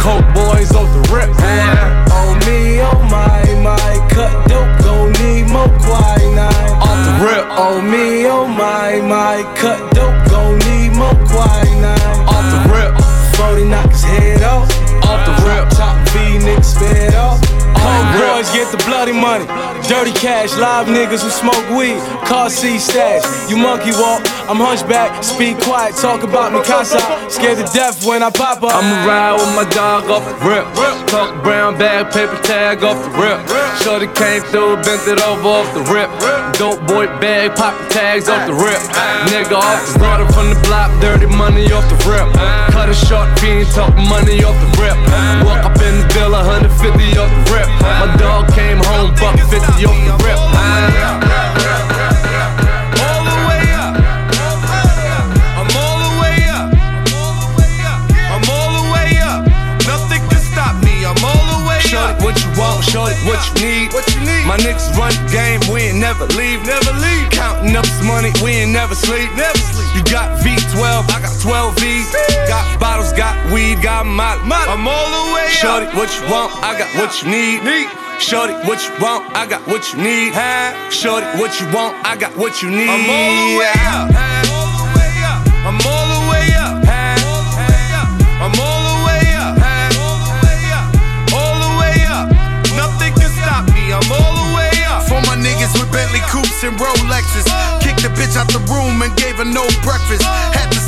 Coke boys off the rip, boy. Oh me, oh my, my, cut dope, gon' need more quinine. Off the rip. Oh me, oh my, my, cut dope, gon' need more quinine. Off the rip. 40 knock his head off. Off the rip. Top V, niggas sped off. Rip. boys get the bloody money. Dirty cash, live niggas who smoke weed. Car seat stash. You monkey walk, I'm hunchback. Speak quiet, talk about me casa. Scared to death when I pop up. I'ma ride with my dog off the rip. Talk brown bag, paper tag off the rip. Shorty came through, bent it over off the rip. Dope boy bag, pop the tags off the rip. Nigga off the starter from the block, dirty money off the rip. Cut a short, fiend talk money off the rip. Walk up in the bill, what you want, I got what you need. Need. Shorty, what you want, I got what you need. Shorty, what you want, I got what you need. I'm all the way up. All the way up. I'm all the way up. I'm all the way up. All the way up. Nothing can stop me. I'm all the way up. For my niggas with Bentley coupes and Rolexes. Uh. Kicked the bitch out the room and gave her no breakfast. Had to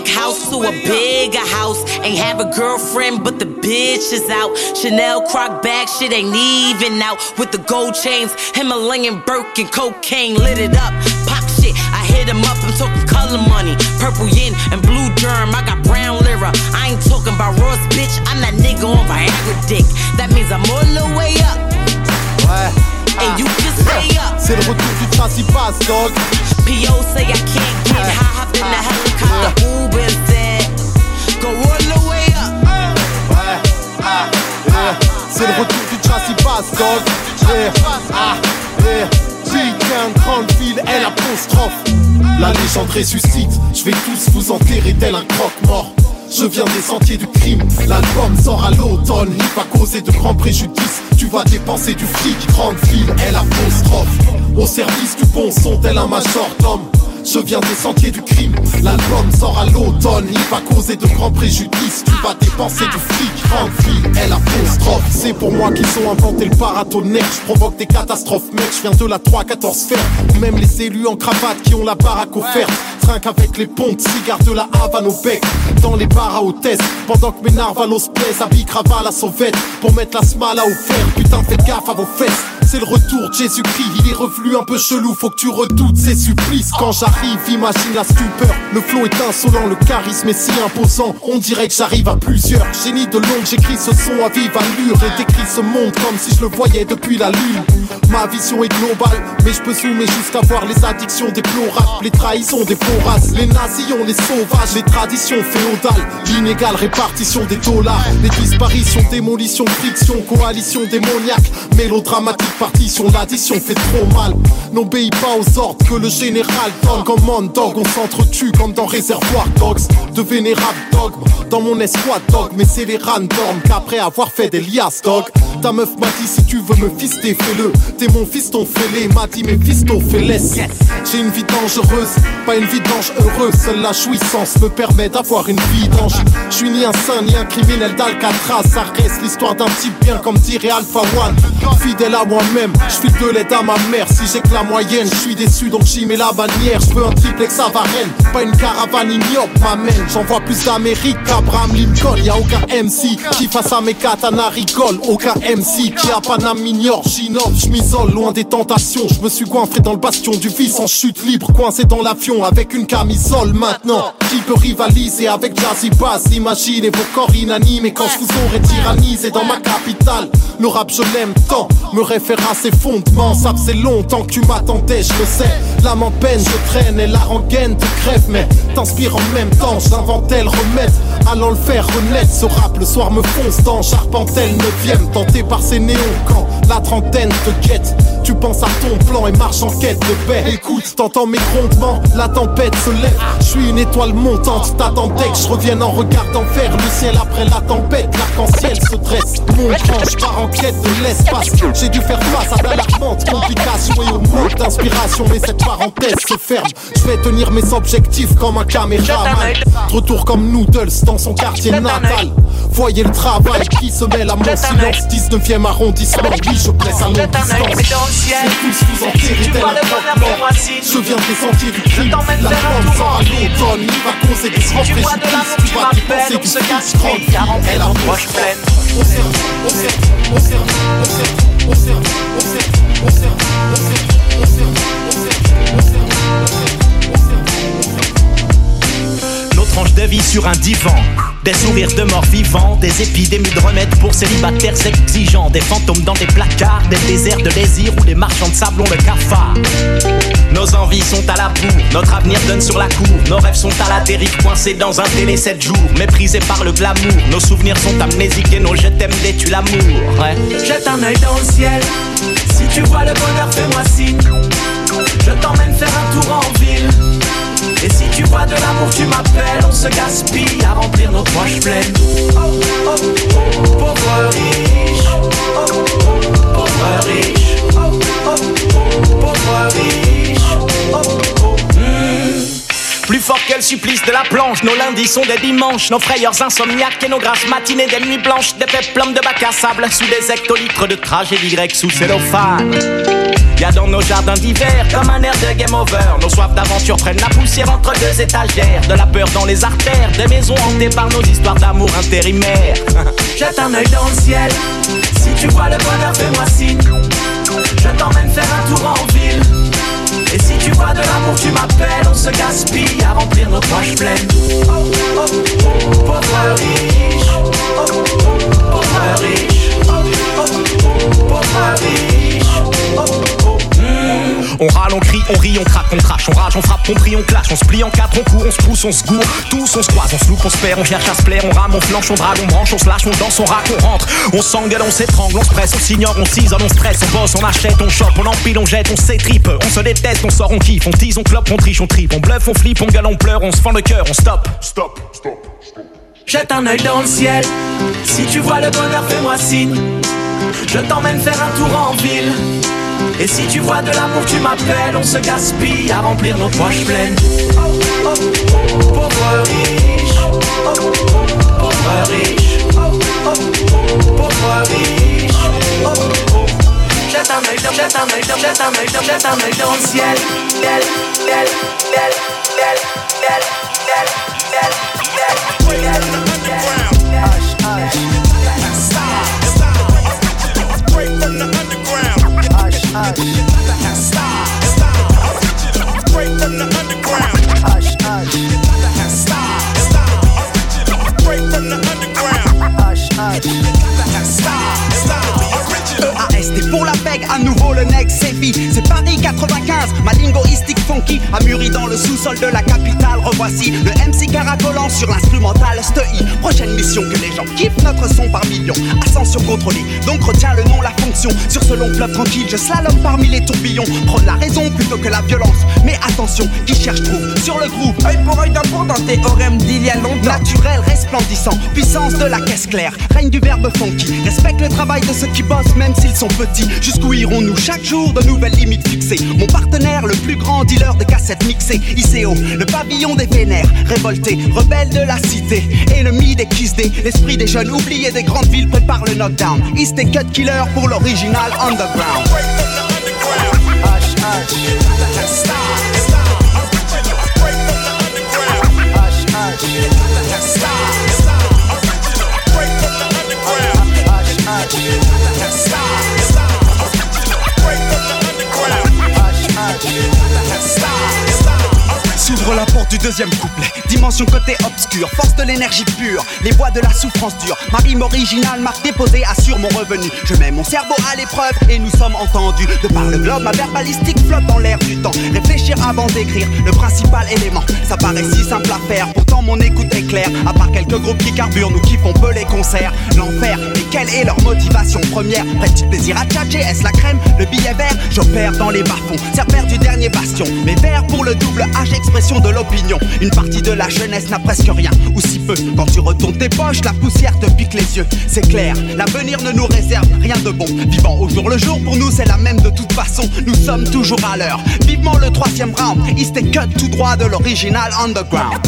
Big house to a bigger house. Ain't have a girlfriend, but the bitch is out. Chanel croc bag, shit ain't even out. With the gold chains, Himalayan Birkin, cocaine lit it up. Pop shit, I hit him up. I'm talking color money, purple yin and blue germ. I got brown lira. I ain't talking about Ross, bitch. I'm that nigga on Viagra dick. That means I'm all the way up. What? And you can stay up. C'est le retour du basse, dog. P.O. say I can't get high, hop in the Go all the way up. Yeah. C'est le retour du châssis basse, dog. Yeah. Ah. Yeah. Putain, grande ville, elle apostrophe. La légende ressuscite, je vais tous vous enterrer tel un croque-mort. Je viens des sentiers du crime, l'album sort à l'automne, il va causer de grands préjudices. Tu vas dépenser du fric, grande ville, elle apostrophe. Au service du bon son, tel un majordome. Je viens des sentiers du crime, l'album sort à l'automne, il va causer de grands préjudices. Tu vas dépenser du fric, grande ville, elle apostrophe. C'est pour moi qu'ils ont inventé le paratonnerre, je provoque des catastrophes, mec. Je viens de la 3-14 sphère, même les élus en cravate qui ont la baraque offerte. Trinque avec les pontes, cigares de la Havane au bec, dans les bars à hôtesse. Pendant que mes narvalos pèsent, habillent cravate à sauvette, pour mettre la smala au fer. Putain, faites gaffe à vos fesses. C'est le retour de Jésus-Christ. Il est revenu un peu chelou, faut que tu redoutes ses supplices. Quand j'arrive, imagine la stupeur. Le flow est insolent, le charisme est si imposant. On dirait que j'arrive à plusieurs. Génie de l'ombre, j'écris ce son à vive allure et décris ce monde comme si je le voyais depuis la lune. Ma vision est globale, mais je peux zoomer jusqu'à voir les addictions déplorables, les trahisons des faux les nazis ont les sauvages, les traditions féodales, l'inégale répartition des dollars, les disparitions, démolition, friction, coalition démoniaque, mélodramatique partition, l'addition fait trop mal. N'obéis pas aux ordres que le général donne, commande dog, on s'entretue comme dans Réservoir Dogs, de vénérables dogmes, dans mon escouade dog, mais c'est les random qu'après avoir fait des liasses dog, ta meuf m'a dit si tu veux me fister, fais-le, t'es mon fils ton fêlé, m'a dit mes fils ton laisse. J'ai une vie dangereuse, pas une vie d'ange heureuse, seule la jouissance me permet d'avoir une vie d'ange. Je suis ni un saint ni un criminel d'Alcatraz, ça reste l'histoire d'un type bien comme dirait Alpha One. Fidèle à moi-même, je suis de l'aide à ma mère, si j'ai que la moyenne, je suis déçu donc j'y mets la bannière, je veux un triplex à Varennes, pas une caravane ignoble m'amène, j'envoie plus d'Amérique qu'Abraham Lincoln, y a aucun MC qui face à mes katanas rigole, aucun MC qui a Panam m'ignore, j'innove, je m'isole loin des tentations, je me suis coiffé dans le bastion du vice en chute libre, coincé dans l'avion avec une camisole. Maintenant. Qui peut rivaliser avec Jazzy Bass. Imaginez vos corps inanimés quand je vous aurais tyrannisé dans ma capitale. Le rap je l'aime tant, me réfère à ses fondements. Ça faisait longtemps que tu m'attendais, je le sais. L'âme en peine, je traîne et la rengaine te crève, mais t'inspire en même temps. J'inventais le remède, allant le faire renaître. Ce rap le soir me fonce dans Charpentel 9ème, tenté par ces néons quand la trentaine te guette. Tu penses à ton plan et marche en quête de paix. Écoute, t'entends mes grondements, la tempête se lève. Je suis une étoile montante, t'attendais que je revienne en regardant vers le ciel après la tempête. L'arc-en-ciel se dresse, mon branche part en quête de l'espace. J'ai dû faire face à d'alarmantes complications et au manque d'inspiration, mais cette parenthèse se ferme. Je vais tenir mes objectifs comme un caméraman. Retour comme Noodles dans son quartier natal. Voyez le travail qui se mêle à mon silence. 19ème arrondissement, oui, je blesse à longue distance. tous vous enterrer tel un Je viens de descendre du crime. La sort à l'automne. Il va causer des préjudices. Tu vas dépenser du fils grande. Elle a poche pleine. On sert, on sert, on on observe, observe, observe, observe, observe. Tranches de vie sur un divan des sourires de morts vivants, des épidémies de remèdes pour célibataires exigeants, des fantômes dans des placards, des déserts de désir où les marchands de sable ont le cafard. Nos envies sont à la boue, notre avenir donne sur la cour, nos rêves sont à la dérive, coincés dans un télé 7 jours, méprisés par le glamour, nos souvenirs sont amnésiques et nos je t'aime détruisent l'amour. Ouais. Jette un œil dans le ciel, si tu vois le bonheur, fais-moi signe. Je t'emmène faire un tour en ville. Et si tu vois de l'amour, tu m'appelles, on se gaspille à remplir nos poches pleines. Oh, oh, oh, pauvre riche. Pauvre riche. Pauvre riche. Hmm. Plus fort que le supplice de la planche, nos lundis sont des dimanches, nos frayeurs insomniaques et nos grasses matinées des nuits blanches, des péplums de bac à sable sous des hectolitres de tragédie grecque sous cellophane. Y'a dans nos jardins d'hiver comme un air de game over. Nos soifs d'aventure prennent la poussière entre deux étagères. De la peur dans les artères, des maisons hantées par nos histoires d'amour intérimaires. Jette un œil dans le ciel. Si tu vois le bonheur, fais-moi signe. Je t'emmène faire un tour en ville. Et si tu vois de l'amour, tu m'appelles. On se gaspille à remplir nos poches pleines. Oh, oh, oh, pauvre riche. Oh, oh, riche. Oh, oh, riche. Oh, oh, on râle, on crie, on rit, on craque, on crache, on rage, on frappe, on prie, on clash, on se plie en quatre, on court, on se pousse, on se gourre, tous on se croise, on se loupe, on se perd, on cherche à se plaire, on rame, on flanche, on drague, on branche, on se lâche, on danse, on rack, on rentre, on s'engueule, on s'étrangle, on se presse, on s'ignore, on s'isole, on stresse, on bosse, on achète, on chope, on empile, on jette, on s'étripe, on se déteste, on sort, on kiffe, on tease, on clope, on triche, on tripe, on bluffe, on flippe, on gueule, on pleure, on se fend le cœur, on stop. Stop, stop, stop. Jette un œil dans le ciel, si tu vois le bonheur, fais-moi signe. Je t'emmène faire un tour en ville. Et si tu vois de l'amour, tu m'appelles, on se gaspille à remplir nos poches pleines. Oh, oh, pauvre riche, oh, pauvre riche, pauvre riche. Jette un œil, jette un œil, jette un œil, jette un œil dans le ciel. Ciel, ciel, ciel, ciel, ciel, ciel, ciel. Hush. You gotta have style. You gotta have style. style. Original. Straight from the underground. Hush. Hush. You gotta have style. style. Original. EAST pour la peg, à nouveau le next Sefi C'est Paris 95, ma lingoïstique funky A mûri dans le sous-sol de la capitale. Revoici le MC caracolant sur l'instrumental Stei Prochaine mission que les gens kiffent notre son par millions. Ascension contrôlée, donc retiens le nom, la fonction. Sur ce long fleuve tranquille, je slalom parmi les tourbillons. Prône la raison plutôt que la violence. Mais attention, qui cherche trouve sur le groupe? Œil pour œil d'amour dans théorème d'il y a longtemps. Naturel, resplendissant, puissance de la caisse claire. Règne du verbe funky, respecte le travail de ceux qui bossent Même s'ils sont petits, jusqu'où irons-nous chaque jour de nouvelles limites fixées. Mon partenaire, le plus grand dealer de cassettes mixées ICO, le pavillon des vénères Révolté, rebelle de la cité Ennemi des Day, l'esprit des jeunes oubliés des grandes villes prépare le knockdown. East et Cut Killer pour l'original underground S'ouvre la porte du deuxième couplet. Dimension côté obscur, force de l'énergie pure. Les voix de la souffrance dure. Ma rime originale, marque déposée, assure mon revenu. Je mets mon cerveau à l'épreuve et nous sommes entendus. De par le globe, ma verbalistique flotte dans l'air du temps. Réfléchir avant d'écrire, le principal élément. Ça paraît si simple à faire, pourtant mon écoute est claire. À part quelques groupes qui carburent, nous kiffons peu les concerts. L'enfer, mais quelle est leur motivation première? Prête plaisir à tchatcher, est-ce la crème? Le billet vert, j'opère dans les bas-fonds. Du dernier bastion. Mes vers pour le double H, de l'opinion. Une partie de la jeunesse n'a presque rien, ou si peu. Quand tu retournes tes poches, la poussière te pique les yeux. C'est clair, l'avenir ne nous réserve rien de bon. Vivant au jour le jour, pour nous c'est la même de toute façon. Nous sommes toujours à l'heure. Vivement le troisième round, East et cut tout droit de l'original underground.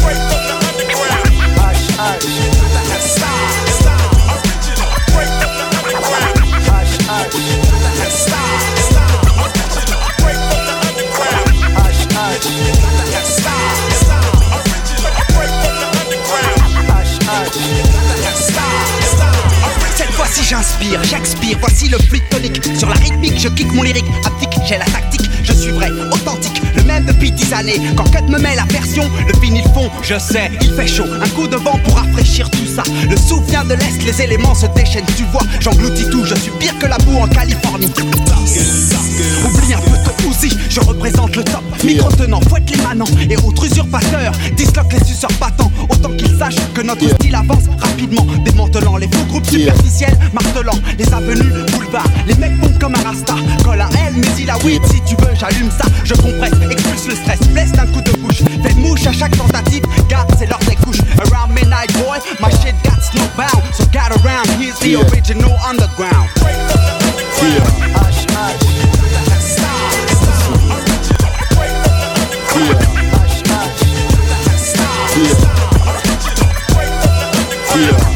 Chega. Fois-ci j'inspire, j'expire, voici le fluide tonique. Sur la rythmique, je kick mon lyrique, aptique, j'ai la tactique. Je suis vrai, authentique, le même depuis dix années. Quand Cut me met la version, le vinyle fond, je sais Il fait chaud, un coup de vent pour rafraîchir tout ça. Le vient de l'Est, les éléments se déchaînent. Tu vois, j'engloutis tout, je suis pire que la boue en Californie. Oublie un peu ton Uzi, je représente le top. Micro tenant, fouette les manants. Et autres usurpateurs Disloque les suceurs battants, autant qu'ils sachent que notre style avance rapidement Démantelant les faux groupes superficiels, martelant les avenues, boulevards Les mecs pompent comme un rasta, colle un L mais il a weed Si tu veux j'allume ça, je compresse, expulse le stress Blesse d'un coup de bouche, fais mouche à chaque tentative Gars c'est l'heure des couches, around midnight boy My shit got no bound, so get around Here's the Yeah. original underground. Voilà.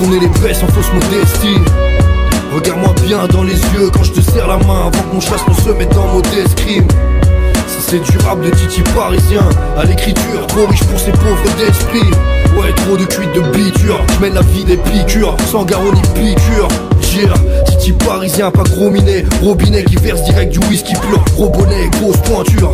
Niveau texte on est les bresses en fausse modestie. Regarde-moi bien dans les yeux quand je te serre la main Avant qu'on chasse ne se mette dans mot d'escrime Ça c'est du rap de Titi parisien À l'écriture, trop riche pour ces pauvres d'esprit. Ouais, trop de cuites de biture Je mène la vie des piqûres, sans garrot ni piqûre Titi parisien, pas gros minet Robinet qui verse direct du whisky pur Gros grosse pointure.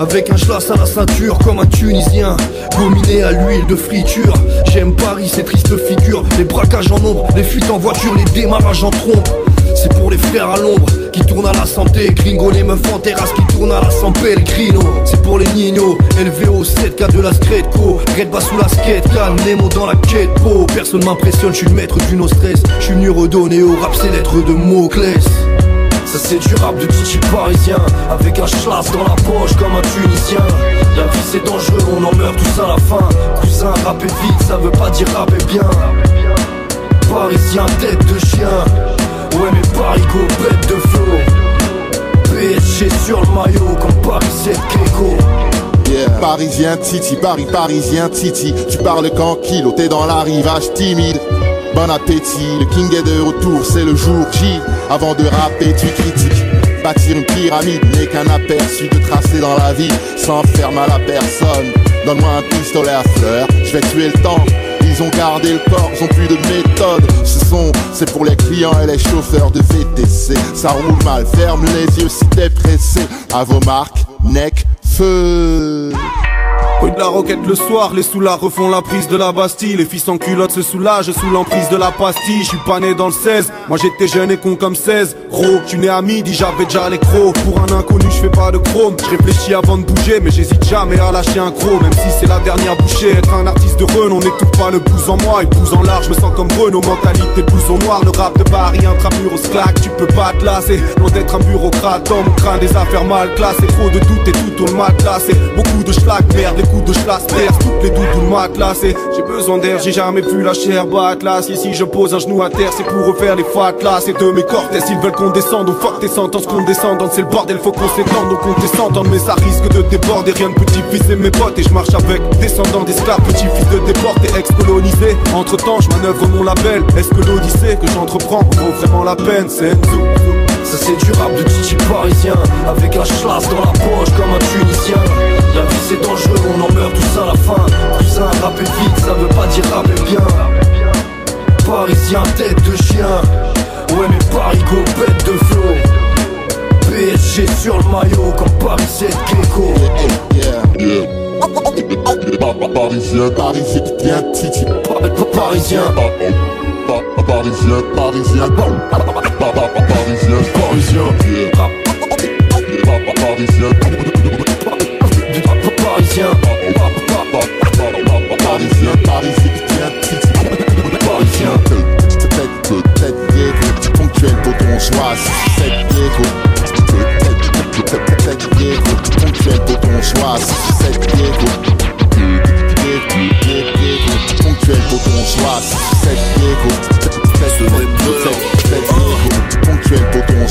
Avec un schlass à la ceinture comme un Tunisien Gominé à l'huile de friture. J'aime Paris, ces tristes figures Les braquages en ombre, les fuites en voiture Les démarrages en trompe. C'est pour les frères à l'ombre qui tournent à la santé. Gringo les meufs en terrasse qui tournent à la San Pellegrino C'est pour les ninos, au 7K de la Scredco Red bas sous la skate, can, Nemo dans la quête pro Personne m'impressionne, je suis le maître du no stress. Je suis venu redonner au rap ses lettres de Moclès ça c'est du rap de Titi parisien. Avec un schlass dans la poche comme un Tunisien. La vie c'est dangereux, on en meurt tous à la fin. Cousin, rapper vite, ça veut pas dire rapper bien. Parisien, tête de chien. Ouais mais Parigo, bête de flot PSG sur le maillot comme Paris 7 Keiko. Yeah. Parisien Titi, Paris parisien Titi. Tu parles qu'en kilo, t'es dans l'arrivage timide Bon appétit, le king est de retour, c'est le jour J. Avant de rapper, tu critiques. Bâtir une pyramide n'est qu'un aperçu de tracer dans la vie sans faire mal à personne. Donne-moi un pistolet à fleurs, je vais tuer le temps. Ils ont gardé le corps, ils ont plus de méthode. Ce son, c'est pour les clients et les chauffeurs de VTC. Ça roule mal, ferme les yeux si t'es pressé. À vos marques, neck, feu. Rue de la Roquette le soir, les soulards refont la prise de la Bastille. Les fils en culotte se soulagent sous l'emprise de la pastille. Je suis pas né dans le 16, moi j'étais jeune et con comme 16. Gros, tu né à midi, j'avais déjà les crocs. Pour un inconnu, je fais pas de chrome. Je réfléchis avant de bouger, mais j'hésite jamais à lâcher un gros. Même si c'est la dernière bouchée, être un artiste de renom, n'étouffe pas le pouce en moi. Il pousse en large, je me sens comme Renault. Mentalité blouson noir, le rap de Paris, intramuros claque. Tu peux pas te lasser, loin d'être un bureaucrate. Mon crâne, des affaires mal classées. Trop de doutes et tout au matelas. C'est beaucoup de schlag, merde, les coups de schlass percent toutes les doudous matelassées. J'ai besoin d'air, j'ai jamais vu la chair batlasse. Ici, je pose un genou à terre, c'est pour refaire les fatlas. Et de mes cortès, ils veulent qu'on descende. Ou fuck tes sentences, qu'on descende. C'est le bordel, faut qu'on s'étende. Donc on descend, mais ça risque de déborder. Rien de petit fils et mes potes. Et je marche avec descendants d'esclaves, petits fils de déportés, ex-colonisés. Entre temps, je manœuvre mon label. Est-ce que l'odyssée que j'entreprends vaut vraiment la peine? C'est. Ça c'est du rap de parisien Avec un schlass dans la poche comme un Tunisien La vie c'est dangereux, on en meurt tous à la fin. Cousin, rapper vite, ça veut pas dire rapper bien. Parisien, tête de chien. Ouais mais Paris go, bête de flow. PSG sur le maillot comme Paris 7 Gecko. Parisien, parisien. Parisien, parisien, parisien, parisien, parisien, parisien, parisien Parisien, parisien Parisien Tête, tête d'ego Ponctuel, on choisit Tête d'ego Tête Ponctuel, poto, on choisit Tête on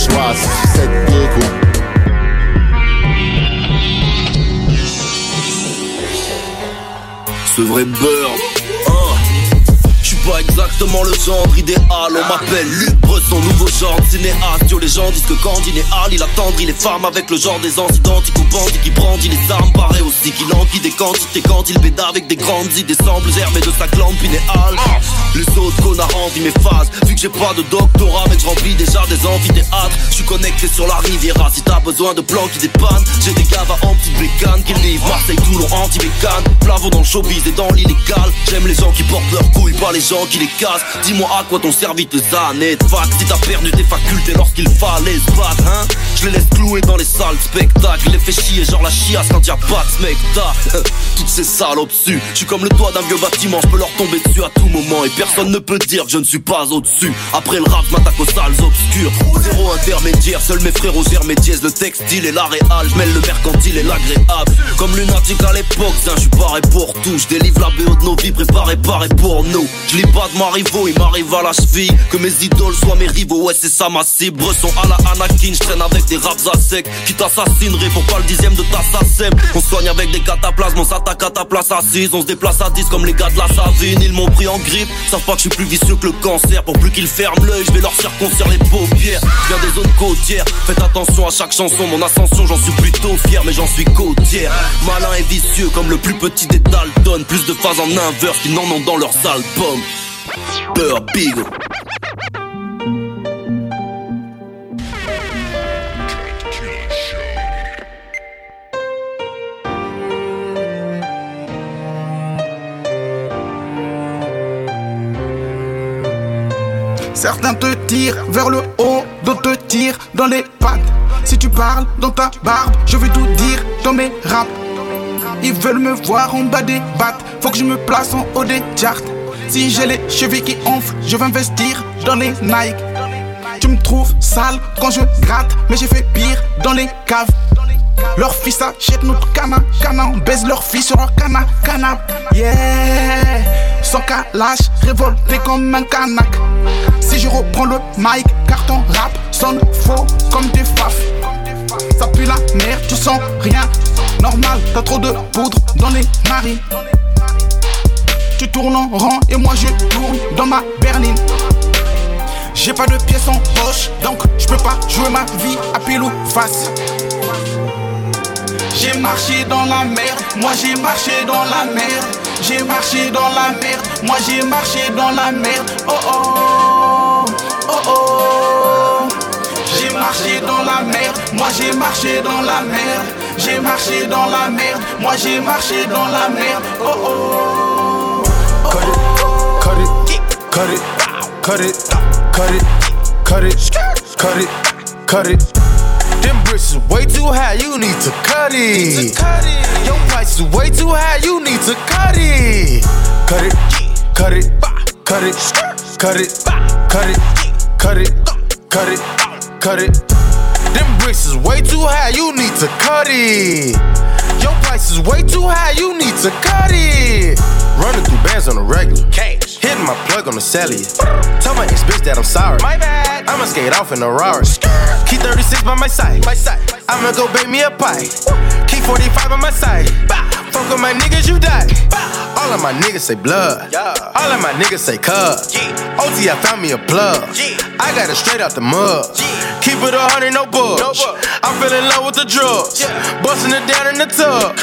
Tête Tête Ce vrai beurre. Hein. Pas exactement le genre idéal. On m'appelle Luc Bresson, nouveau genre de cinéaste. Yo, les gens disent que quand il est hal, il attendrit les femmes avec le genre des identiques bandits qui brandit les armes. Paraît aussi qu'il enquille des quantités quand il béda avec des grandes idées. Semble germer de sa glande pinéale. Les autres connards envient mes phases. Vu que j'ai pas de doctorat, mais je remplis déjà des amphithéâtres. Je suis connecté sur la Riviera. Si t'as besoin de plans qui dépannent, j'ai des gars en petite bécane qui livrent Marseille, Toulon, anti-bécane. Plavo dans le showbiz et dans l'illégal. J'aime les gens qui portent leurs couilles, pas les gens qui les cassent. Dis-moi à quoi t'ont servi tes années de fac si t'as perdu tes facultés lorsqu'il fallait se battre, hein. Je les laisse clouer dans les salles spectacle. Les fait chier, genre la chiasse quand y'a pas de spectacle. Toutes ces salopes dessus. Je suis comme le toit d'un vieux bâtiment, je peux leur tomber dessus à tout moment. Et personne ne peut dire que je ne suis pas au-dessus. Après le rap, je m'attaque aux salles obscures. Zéro intermédiaire, seuls mes frères aux mes. Le textile et la réal, le mercantile et l'agréable. Comme lunatique à l'époque, je suis paré pour tout. Je délivre la BO de nos vies, préparé, paré pour nous. Je lis pas de Marivaux, il m'arrive à la cheville. Que mes idoles soient mes rivaux, ouais, c'est ça ma cible. Bresson à la Anakin, je traîne avec des raps à sec. Qui t'assassineraient pour pas le dixième de ta. On soigne avec des cataplasmes, on s'attaque à ta place assise. On se déplace à 10 comme les gars de la Savine. Ils m'ont pris en grippe, savent pas que je suis plus vicieux que le cancer. Pour plus qu'ils ferment l'œil, je vais leur circoncire les paupières. Je viens des zones côtières, faites attention à chaque chanson. Mon ascension, j'en suis plutôt fier, mais j'en suis côtière. Malin et vicieux comme le plus petit des Dalton. Plus de phases en inverse qu'ils n'en ont dans leurs albums. Beurre Bigo. Certains te tirent vers le haut, d'autres te tirent dans les pattes. Si tu parles dans ta barbe, je vais tout dire dans mes raps. Ils veulent me voir en bas des battes, faut que je me place en haut des charts. Si j'ai les chevilles qui enflent, je vais investir dans les Nike. Tu me trouves sale quand je gratte, mais j'ai fait pire dans les caves. Leur fils achète notre cana, cana, on baise leur fils sur leur cana, cana. Yeah, sans calage, révolté comme un canac. Je reprends le mic, carton rap sonne faux comme des faf. Ça pue la merde, tu sens rien. Normal, t'as trop de poudre dans les maris. Tu tournes en rang et moi je tourne dans ma berline. J'ai pas de pièces en poche, donc je peux pas jouer ma vie à pile ou face. J'ai marché dans la merde, moi j'ai marché dans la merde. J'ai marché dans la merde, moi j'ai marché dans la merde. Oh oh, oh oh. J'ai marché dans la merde, moi j'ai marché dans la merde. J'ai marché dans la merde, moi j'ai marché dans la merde. Oh oh. Cut it, cut it, cut it, cut it, cut it, cut it, bricks is way too high, you need to cut it. Your price is way too high, you need to cut it. Cut it, cut it, cut it, cut it, cut it, cut it, cut it, cut it. Them bricks is way too high, you need to cut it. Your price is way too high, you need to cut it. Running through bands on a regular. Cash. Hitting my plug on the cellular. Tell my ex bitch that I'm sorry. My bad. I'ma skate off in a Rari. Keep 36 by my side. Side. I'ma go bake me a pie. Key 45 on my side. Fuck with my niggas, you die. All of my niggas say blood. All of my niggas say cub. OT, I found me a plug. I got it straight out the mud. Keep it a hundred, no bugs. I fell in love with the drugs. Busting it down in the tub.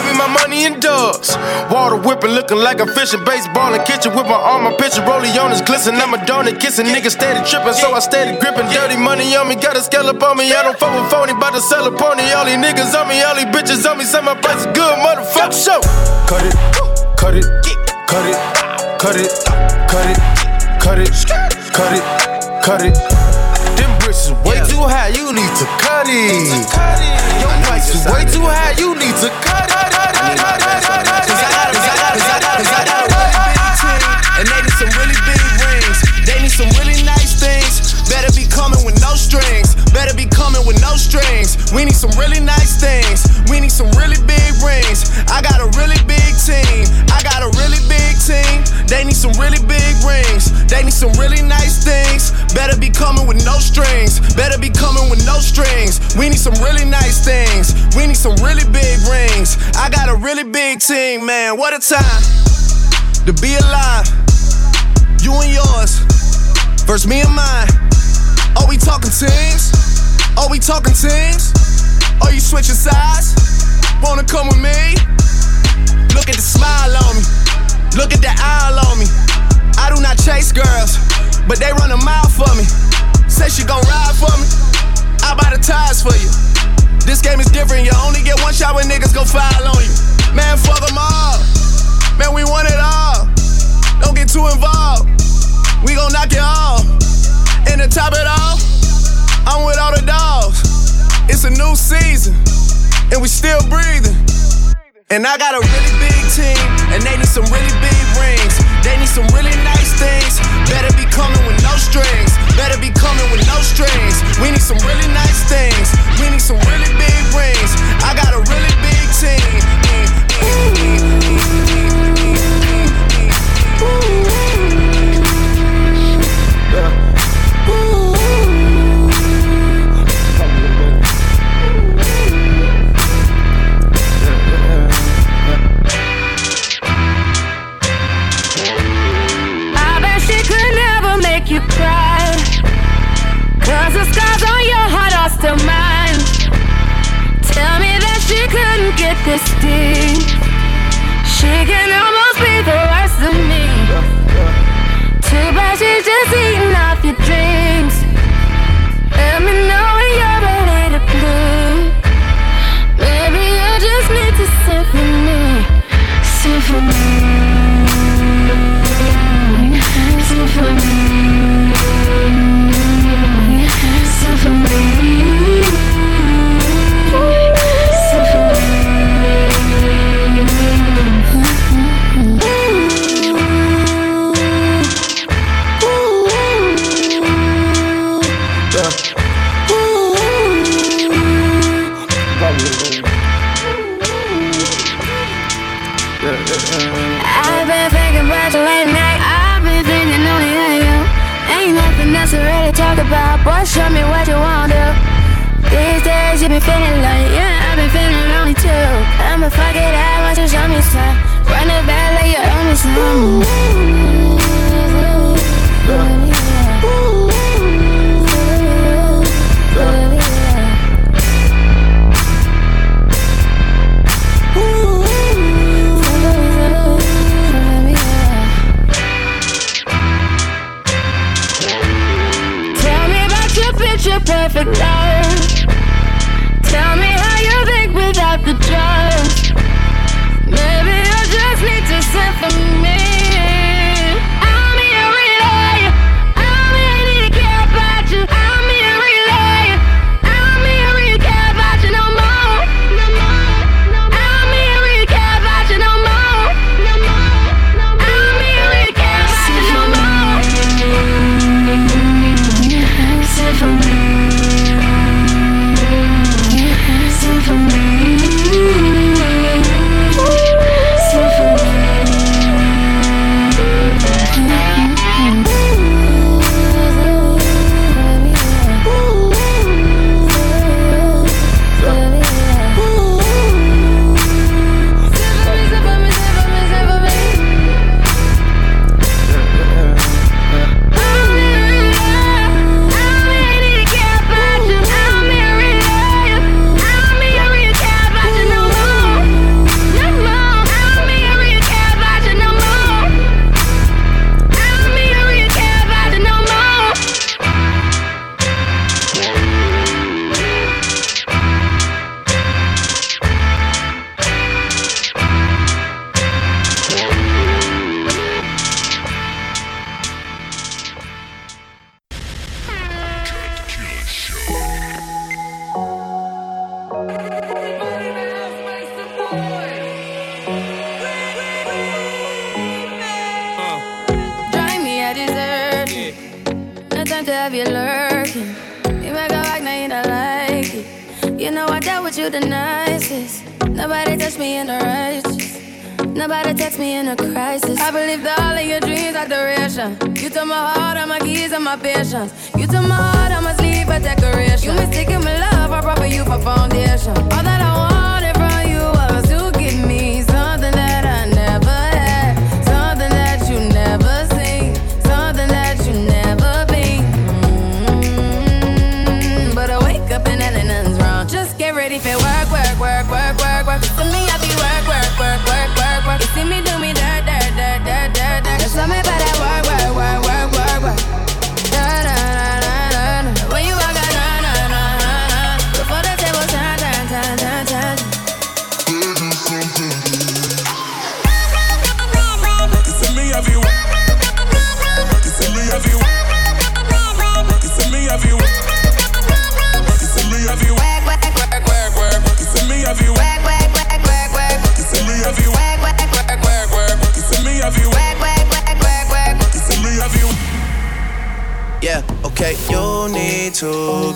Me my money in dubs. Water whipping, looking like a fishing. Baseball in kitchen with my arm, my picture. Rollie on his glisten. I'm a donut kissing. Niggas steady tripping, so I steady gripping. Dirty money on me, got a scallop on me. I don't fuck with phony, bout to sell a pony. All these niggas on me, all these bitches on me. Say my price is good, motherfucker. Show. Cut it, cut it, cut it, cut it, cut it, cut it, cut it, cut it. Them bricks is way too high, you need to cut it. Price is way too high, you need to cut it. And they need some really big rings. They need some really nice things. Better be coming with no strings. Better be coming with no strings. We need some really nice things. We need some really big rings. I got a really big team. I got a really big team. They need some really big rings. They need some really nice things. Better be coming with no strings. Better be coming with no strings. We need some really nice things. We need some really big rings. I got a really big team, man. What a time to be alive. You and yours versus me and mine. Are we talking teams? Are we talking teams? Are you switching sides? Wanna come with me? Look at the smile on me. Look at the eye on me. I do not chase girls, but they run a mile for me. Say she gon' ride for me. I buy the tires for you. This game is different. You only get one shot when niggas go file on you. Man, fuck them all. Man, we want it all. Don't get too involved. We gon' knock it off. And to top it off, I'm with all the dogs. It's a new season, and we still breathing. And I got a really big team, and they need some really big rings. They need some really nice things. Better be coming with no strings. Better be coming with no strings. We need some really nice things. We need some really big rings. I got a really big team. I still mine. Tell me that she couldn't get this deep. She can almost be the rest of me. Too bad she's just eating off your dreams. Let me know when you're ready to bleed. Maybe you just need to symphony. Symphony. I've Boy, show me what you want. Do These days you been feeling like, yeah, I've been feeling lonely too. I'ma fuck it out once you show me some. Run it back like you owe me some.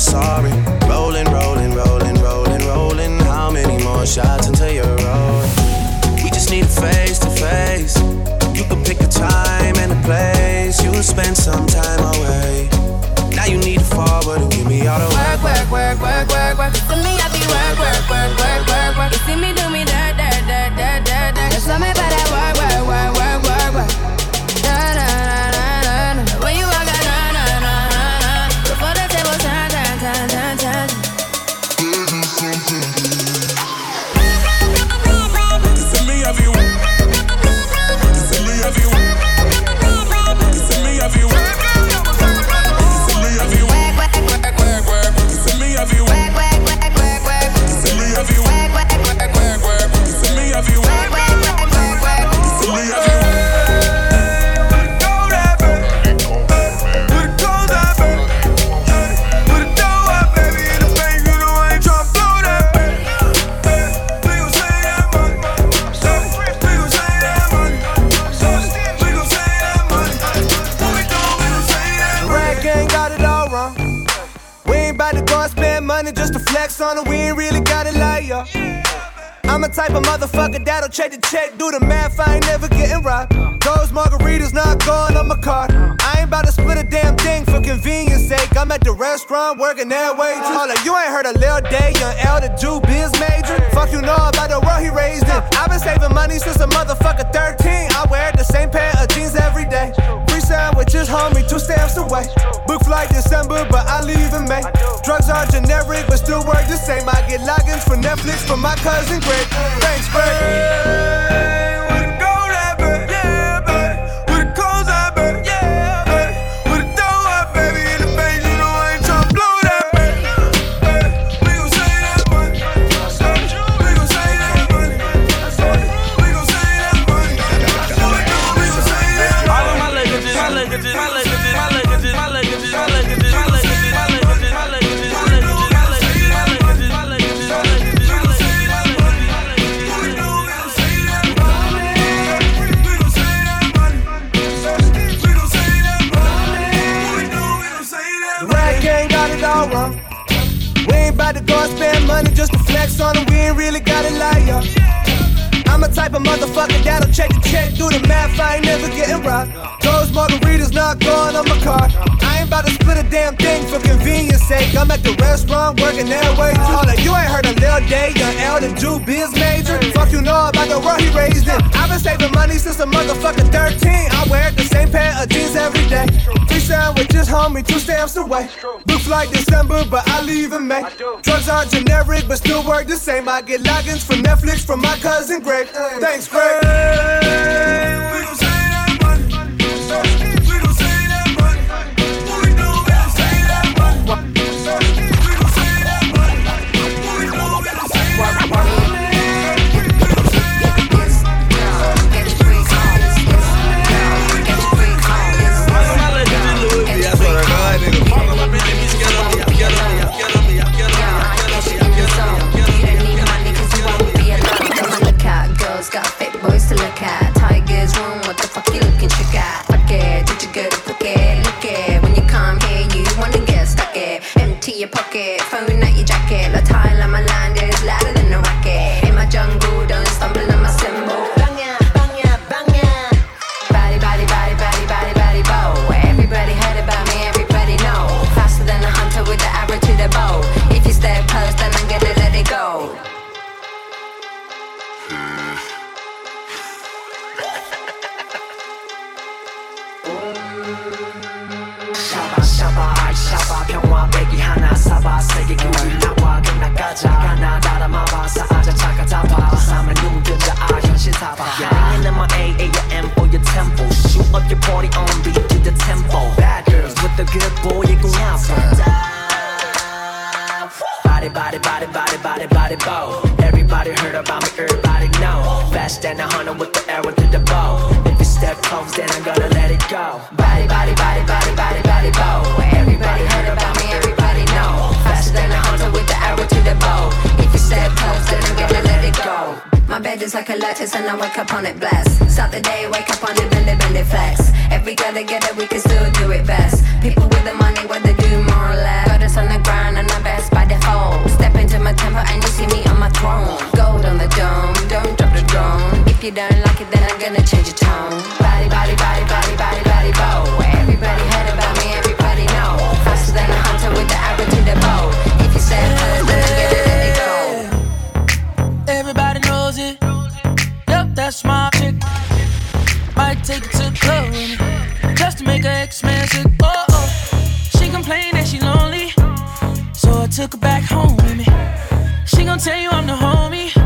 I'm sorry. Rolling, rolling, rolling, rolling, rolling. How many more shots until you're rolling? We just need a face to face. You can pick a time and a place. You'll spend some time away. Now you need to forward and give me all the Work, work, work, work, work, work. To me, I be work, work, work, work, work, about on it. We ain't really gotta lie. I'm a type of motherfucker that'll check the check, do the math, I ain't never getting robbed. Those margaritas not going on my card. I ain't about to split a damn thing for convenience sake. I'm at the restaurant working that way. Hold up, you ain't heard a Lil Day, young L, the Jew biz major. Fuck you know about the world he raised in. I've been saving money since a motherfucker 13. I wear the same pair of jeans every day. Free sandwiches, homie, two stamps away. Book flight December, but I leave in May. Drugs are generic, but still work the same. I get logins for Netflix from my cousin Greg. Thanks, Greg. Restaurant that way too. Hold you ain't heard a Lil Day, young L, the Jew biz major. Fuck you know about the world he raised in. I've been saving money since a motherfucker 13. I wear the same pair of jeans every day. Free sandwiches, homie, two stamps away. Book flight December, but I leave in May. Drugs are generic, but still work the same. I get logins for Netflix from my cousin Greg. Thanks, Greg. if you don't like it, then I'm gonna change your tone. Body, body, body, body, body, body, bow. Everybody heard about me, everybody know. Faster than a hunter with the arrow to the bow. If you say first, then I get it, let it go. Everybody knows it. Yep, that's my chick. Might take it to the club just to make her ex-man sick. Oh, oh, she complained that she's lonely, so I took her back home with me. She gon' tell you I'm the homie.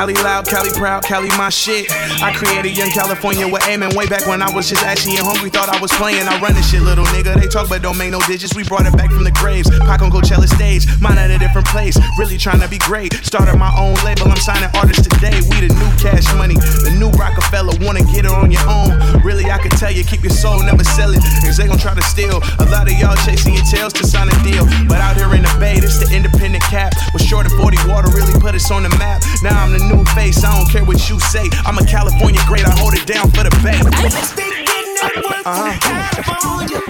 Cali loud, Cali proud, Cali my shit. I created Young California with aiming way back when I was just ashy and hungry. Thought I was playing. I run this shit, little nigga. They talk, but don't make no digits. We brought it back from the graves. Pac on Coachella stage, mine at a different place. Really trying to be great. Started my own label. I'm signing artists today. We the new cash money, the new Rockefeller. Wanna get it on your own? Really, I could tell you, keep your soul, never sell it. Cause they gon' try to steal. A lot of y'all chasing your tails to sign a deal. But out here in the bay, this the independent cap. Was short of 40 water, really put us on the map. Now I'm the new face, I don't care what you say. I'm a California great, I hold it down for the bay. California.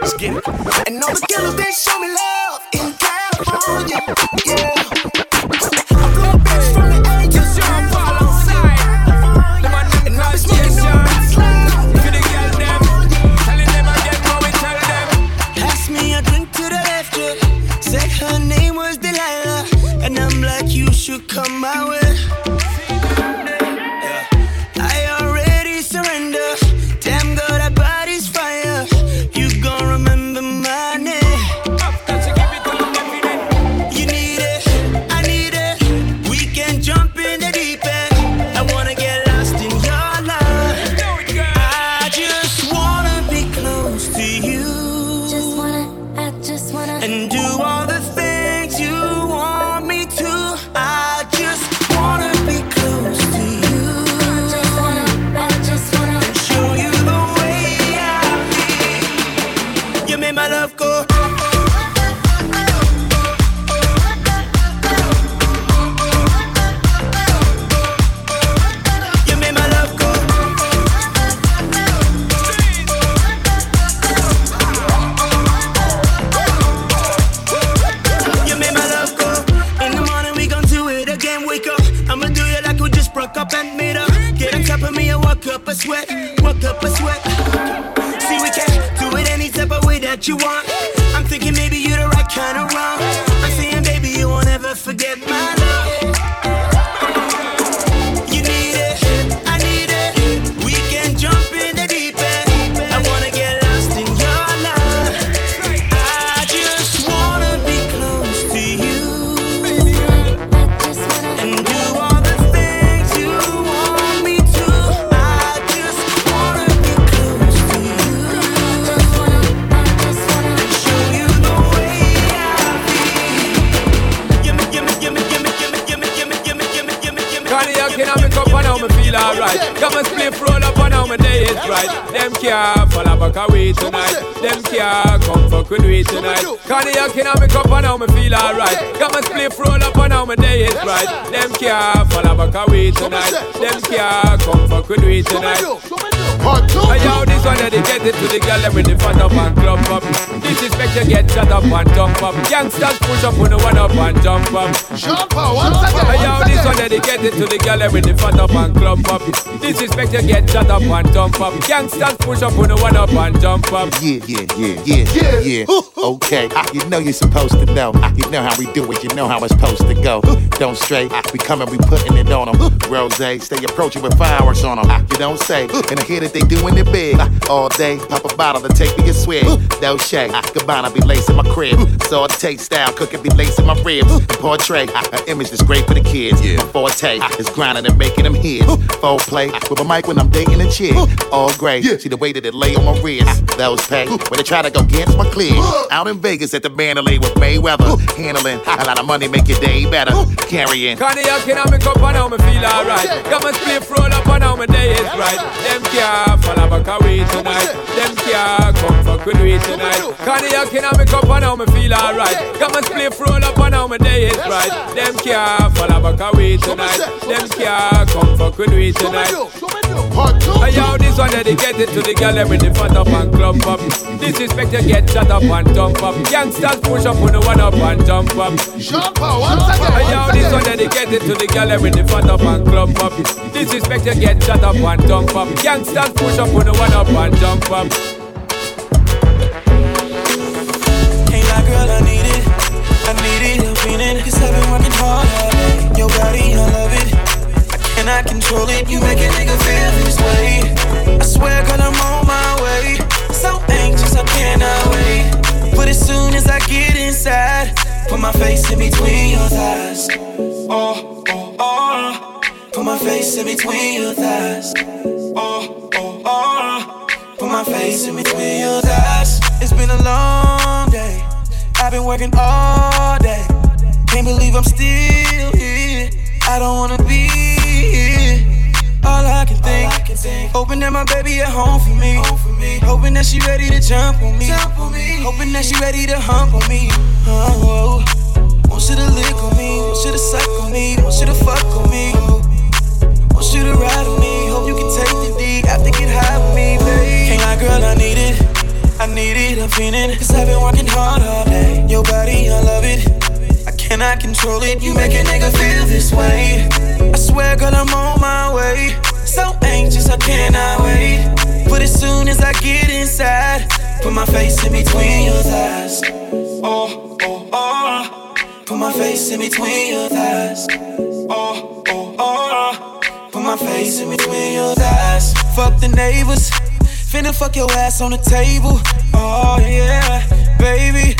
Let's get it. And all the killers, they show me love in California. Yeah. Now me feel alright. Come and split roll up and now my day is right. Them can't fall back away tonight. Them can't come fuck with we tonight. Hey, yo, this one dedicated to the girl with the fat up and clump up. Disrespect you get shut up and jump up. Youngsters push up on the one up and jump up. Jump up, once again, Hey, yo, this one dedicated to the girl with the fat up and clump up. Disrespect you get shut up and jump up. Youngsters push up on the one up and jump up. Yeah, yeah, yeah, yeah, yeah. yeah. Okay, you know you're supposed to know. You know how we do it. You know how it's supposed to go. Don't stray. We coming, we putting it on them. Rose, stay approaching with fireworks on them. You don't say. And I hear that they doing it big. All day, pop a bottle to take me a swig. No shade. Gabbana be lacing my crib. Saute style, cooking be lacing my ribs. Portray an image that's great for the kids. My forte is grinding and making them hits. Full play with a mic when I'm dating a chick. all gray. See the way that it lay on my wrist. Those pay when they try to go against my clear. Out in Vegas at the Mandalay with Mayweather. Handling a lot of money, make your day better. Carrying. Cognac in my cup and now me feel alright. Got my split roll up and now my day is right. Them can't follow back away tonight. Them can't come fuck with me tonight. Cognac in my cup and now me feel alright. Got my split roll up and now my day is right. Them can't follow back away tonight. Them can't come fuck with me tonight. Hey yo, this one dedicated to the girl with the fat up and clump up. Disrespect you get shut up and jump up. Youngsters push up on the one up and jump up. Hey yo, this one dedicated to the girl with the fat up and clump up. Disrespect you get shut up and jump up. Youngsters push up on the one up and jump up. Ain't like girl, it, Cause I've been working hard. Your body, I love it. I cannot control it. You make a nigga feel this way. I swear, girl, I'm on my way. So anxious, I cannot wait. But as soon as I get inside, put my face in between your thighs. Oh, oh, oh. Put my face in between your thighs. Oh, oh, oh. Put my face in between your thighs. It's been a long day. I've been working all day. Can't believe I'm still here. I don't wanna be here. All I can think, hoping that my baby at home for me. Hoping that she ready to jump on me. Hoping that she ready to hump on me. Oh, oh. Want you to lick on me, want you to suck on me, want you to fuck on me. Want you to ride on me, hope you can take the D after get high with me, babe. Can't lie, girl, I need it. I need it, I'm feeling Cause I've been working hard all day. Your body, I love it. I control it. You make a nigga feel this way. I swear, girl, I'm on my way. So anxious, I cannot wait. But as soon as I get inside, put my face in between your thighs. Oh, oh, oh. Put my face in between your thighs. Oh, oh, oh. Put my face in between your thighs. Fuck the neighbors. Finna fuck your ass on the table. Oh yeah, baby.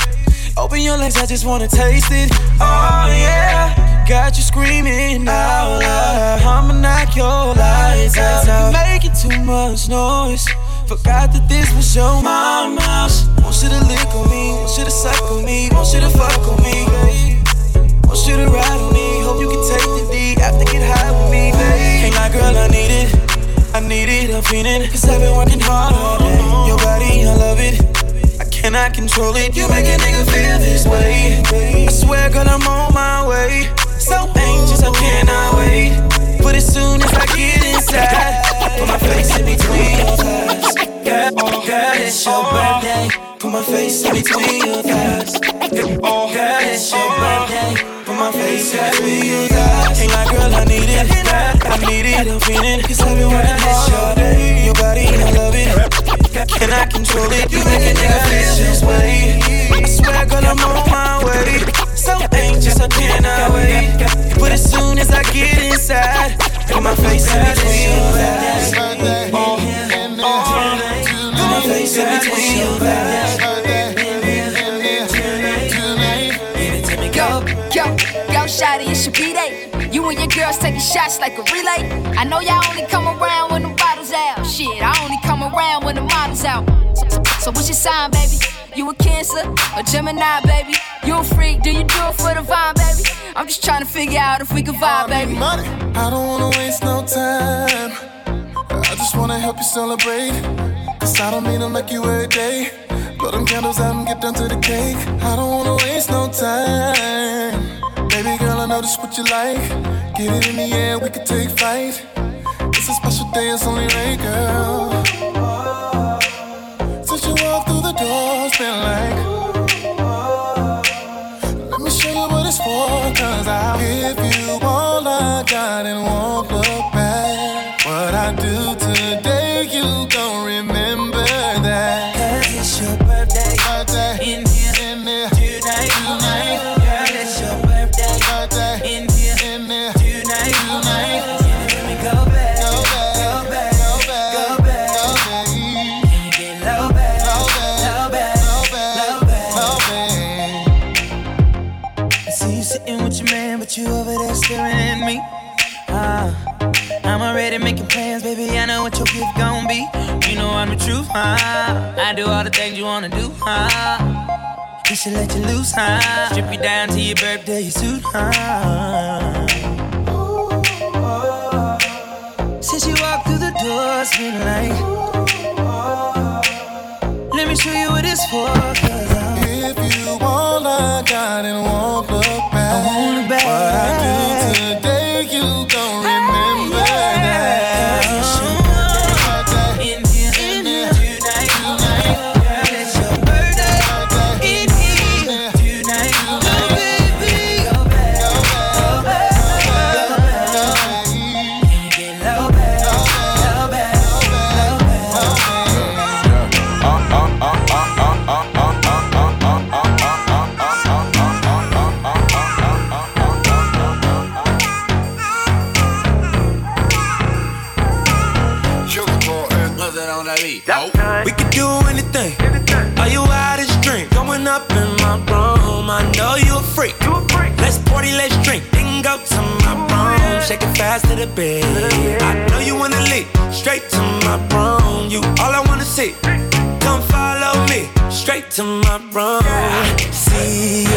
Open your legs, I just wanna taste it. Oh yeah, got you screaming out loud. I'ma knock your lights out. You making too much noise. Forgot that this was your mama house. Want you to lick on me, want you to suck on me, want you to fuck on me. Want you to ride on me, hope you can take the D after get high with me, babe. Ain't like girl, I need it. I need it, I'm feeling Cause I've been working hard all day Your body, I love it cannot control it? You make a nigga feel this way. I swear, girl, I'm on my way. So anxious, how can I cannot wait? But as soon as I get inside Put my face in between your thighs. Girl, girl, oh, it's your oh. birthday. Put my face in between your thighs. Oh, girl, it's your oh. birthday. Put my face in between your Ain't like, girl, I need it. I need it, I'm feeling Cause I've been working hard all day. Your body, I love it Can I control it? You make a nigga feel this way. I swear, girl, I'm on my way. So anxious, I cannot wait. But as soon as I get inside Put my face in between. Uh, Your thighs Oh, oh Put my face in between. Your thighs Yo, yo, yo, Shotty, it should be day. You and your girls taking shots like a relay. I know y'all only come around when the bottles out. Shit, I only come around when the models out. So, so, so what's your sign, baby? You a Cancer or Gemini, baby? You a freak? Do you do it for the vibe, baby? I'm just trying to figure out if we can vibe, baby. Money. I don't wanna waste no time. I just wanna help you celebrate. Cause I don't mean to make you every day. Blow them candles out and get down to the cake. I don't wanna waste no time. Baby girl, I know this what you like. Get it in the air, we can take flight. It's a special day, it's only right, girl. huh? I do all the things you wanna do, huh? We should let you loose, huh? Strip you down to your birthday suit, huh? Since you walked through the door, it's been like, let me show you what it's for. Cause I'm if you and walk up to my room, shake it fast to the bed. I know you wanna leap straight to my room. You all I wanna see. Come follow me straight to my room. See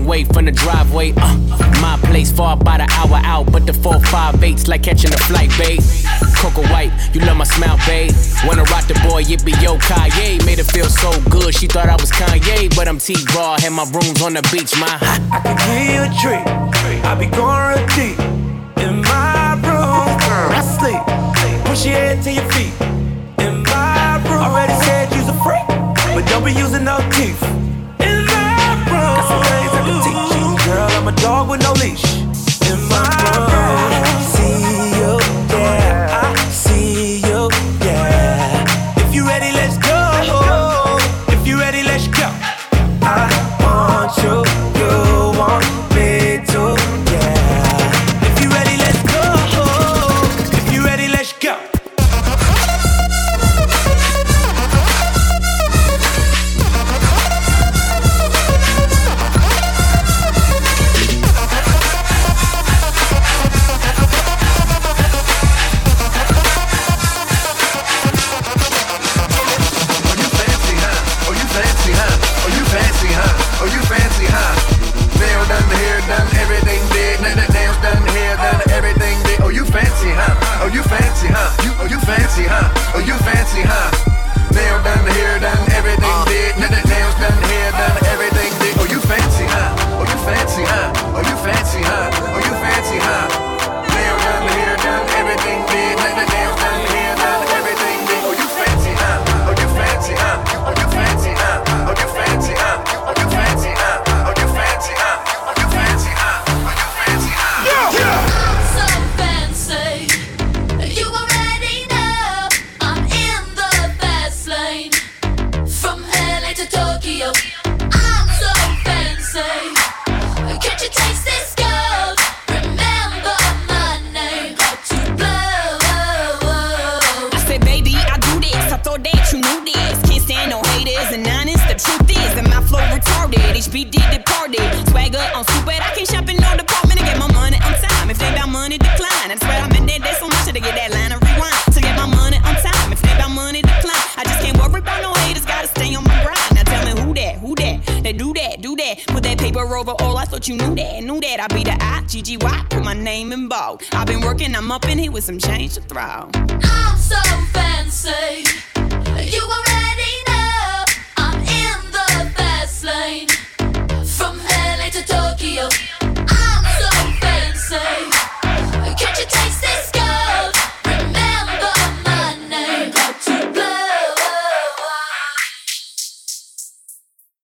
long way from the driveway. Uh, my place far by the hour out, but the four five eight's like catching a flight, babe. Coco White, you love my smile, babe. Wanna rock the boy, it be yo Kanye. Made her feel so good, she thought I was Kanye, but I'm T Raw, had my rooms on the beach, my. I can hear you a drink, I be going real deep in my room. I sleep, push your head to your feet in my room. Already said you's a freak, but don't be using no teeth. A dog with no leash. In my world.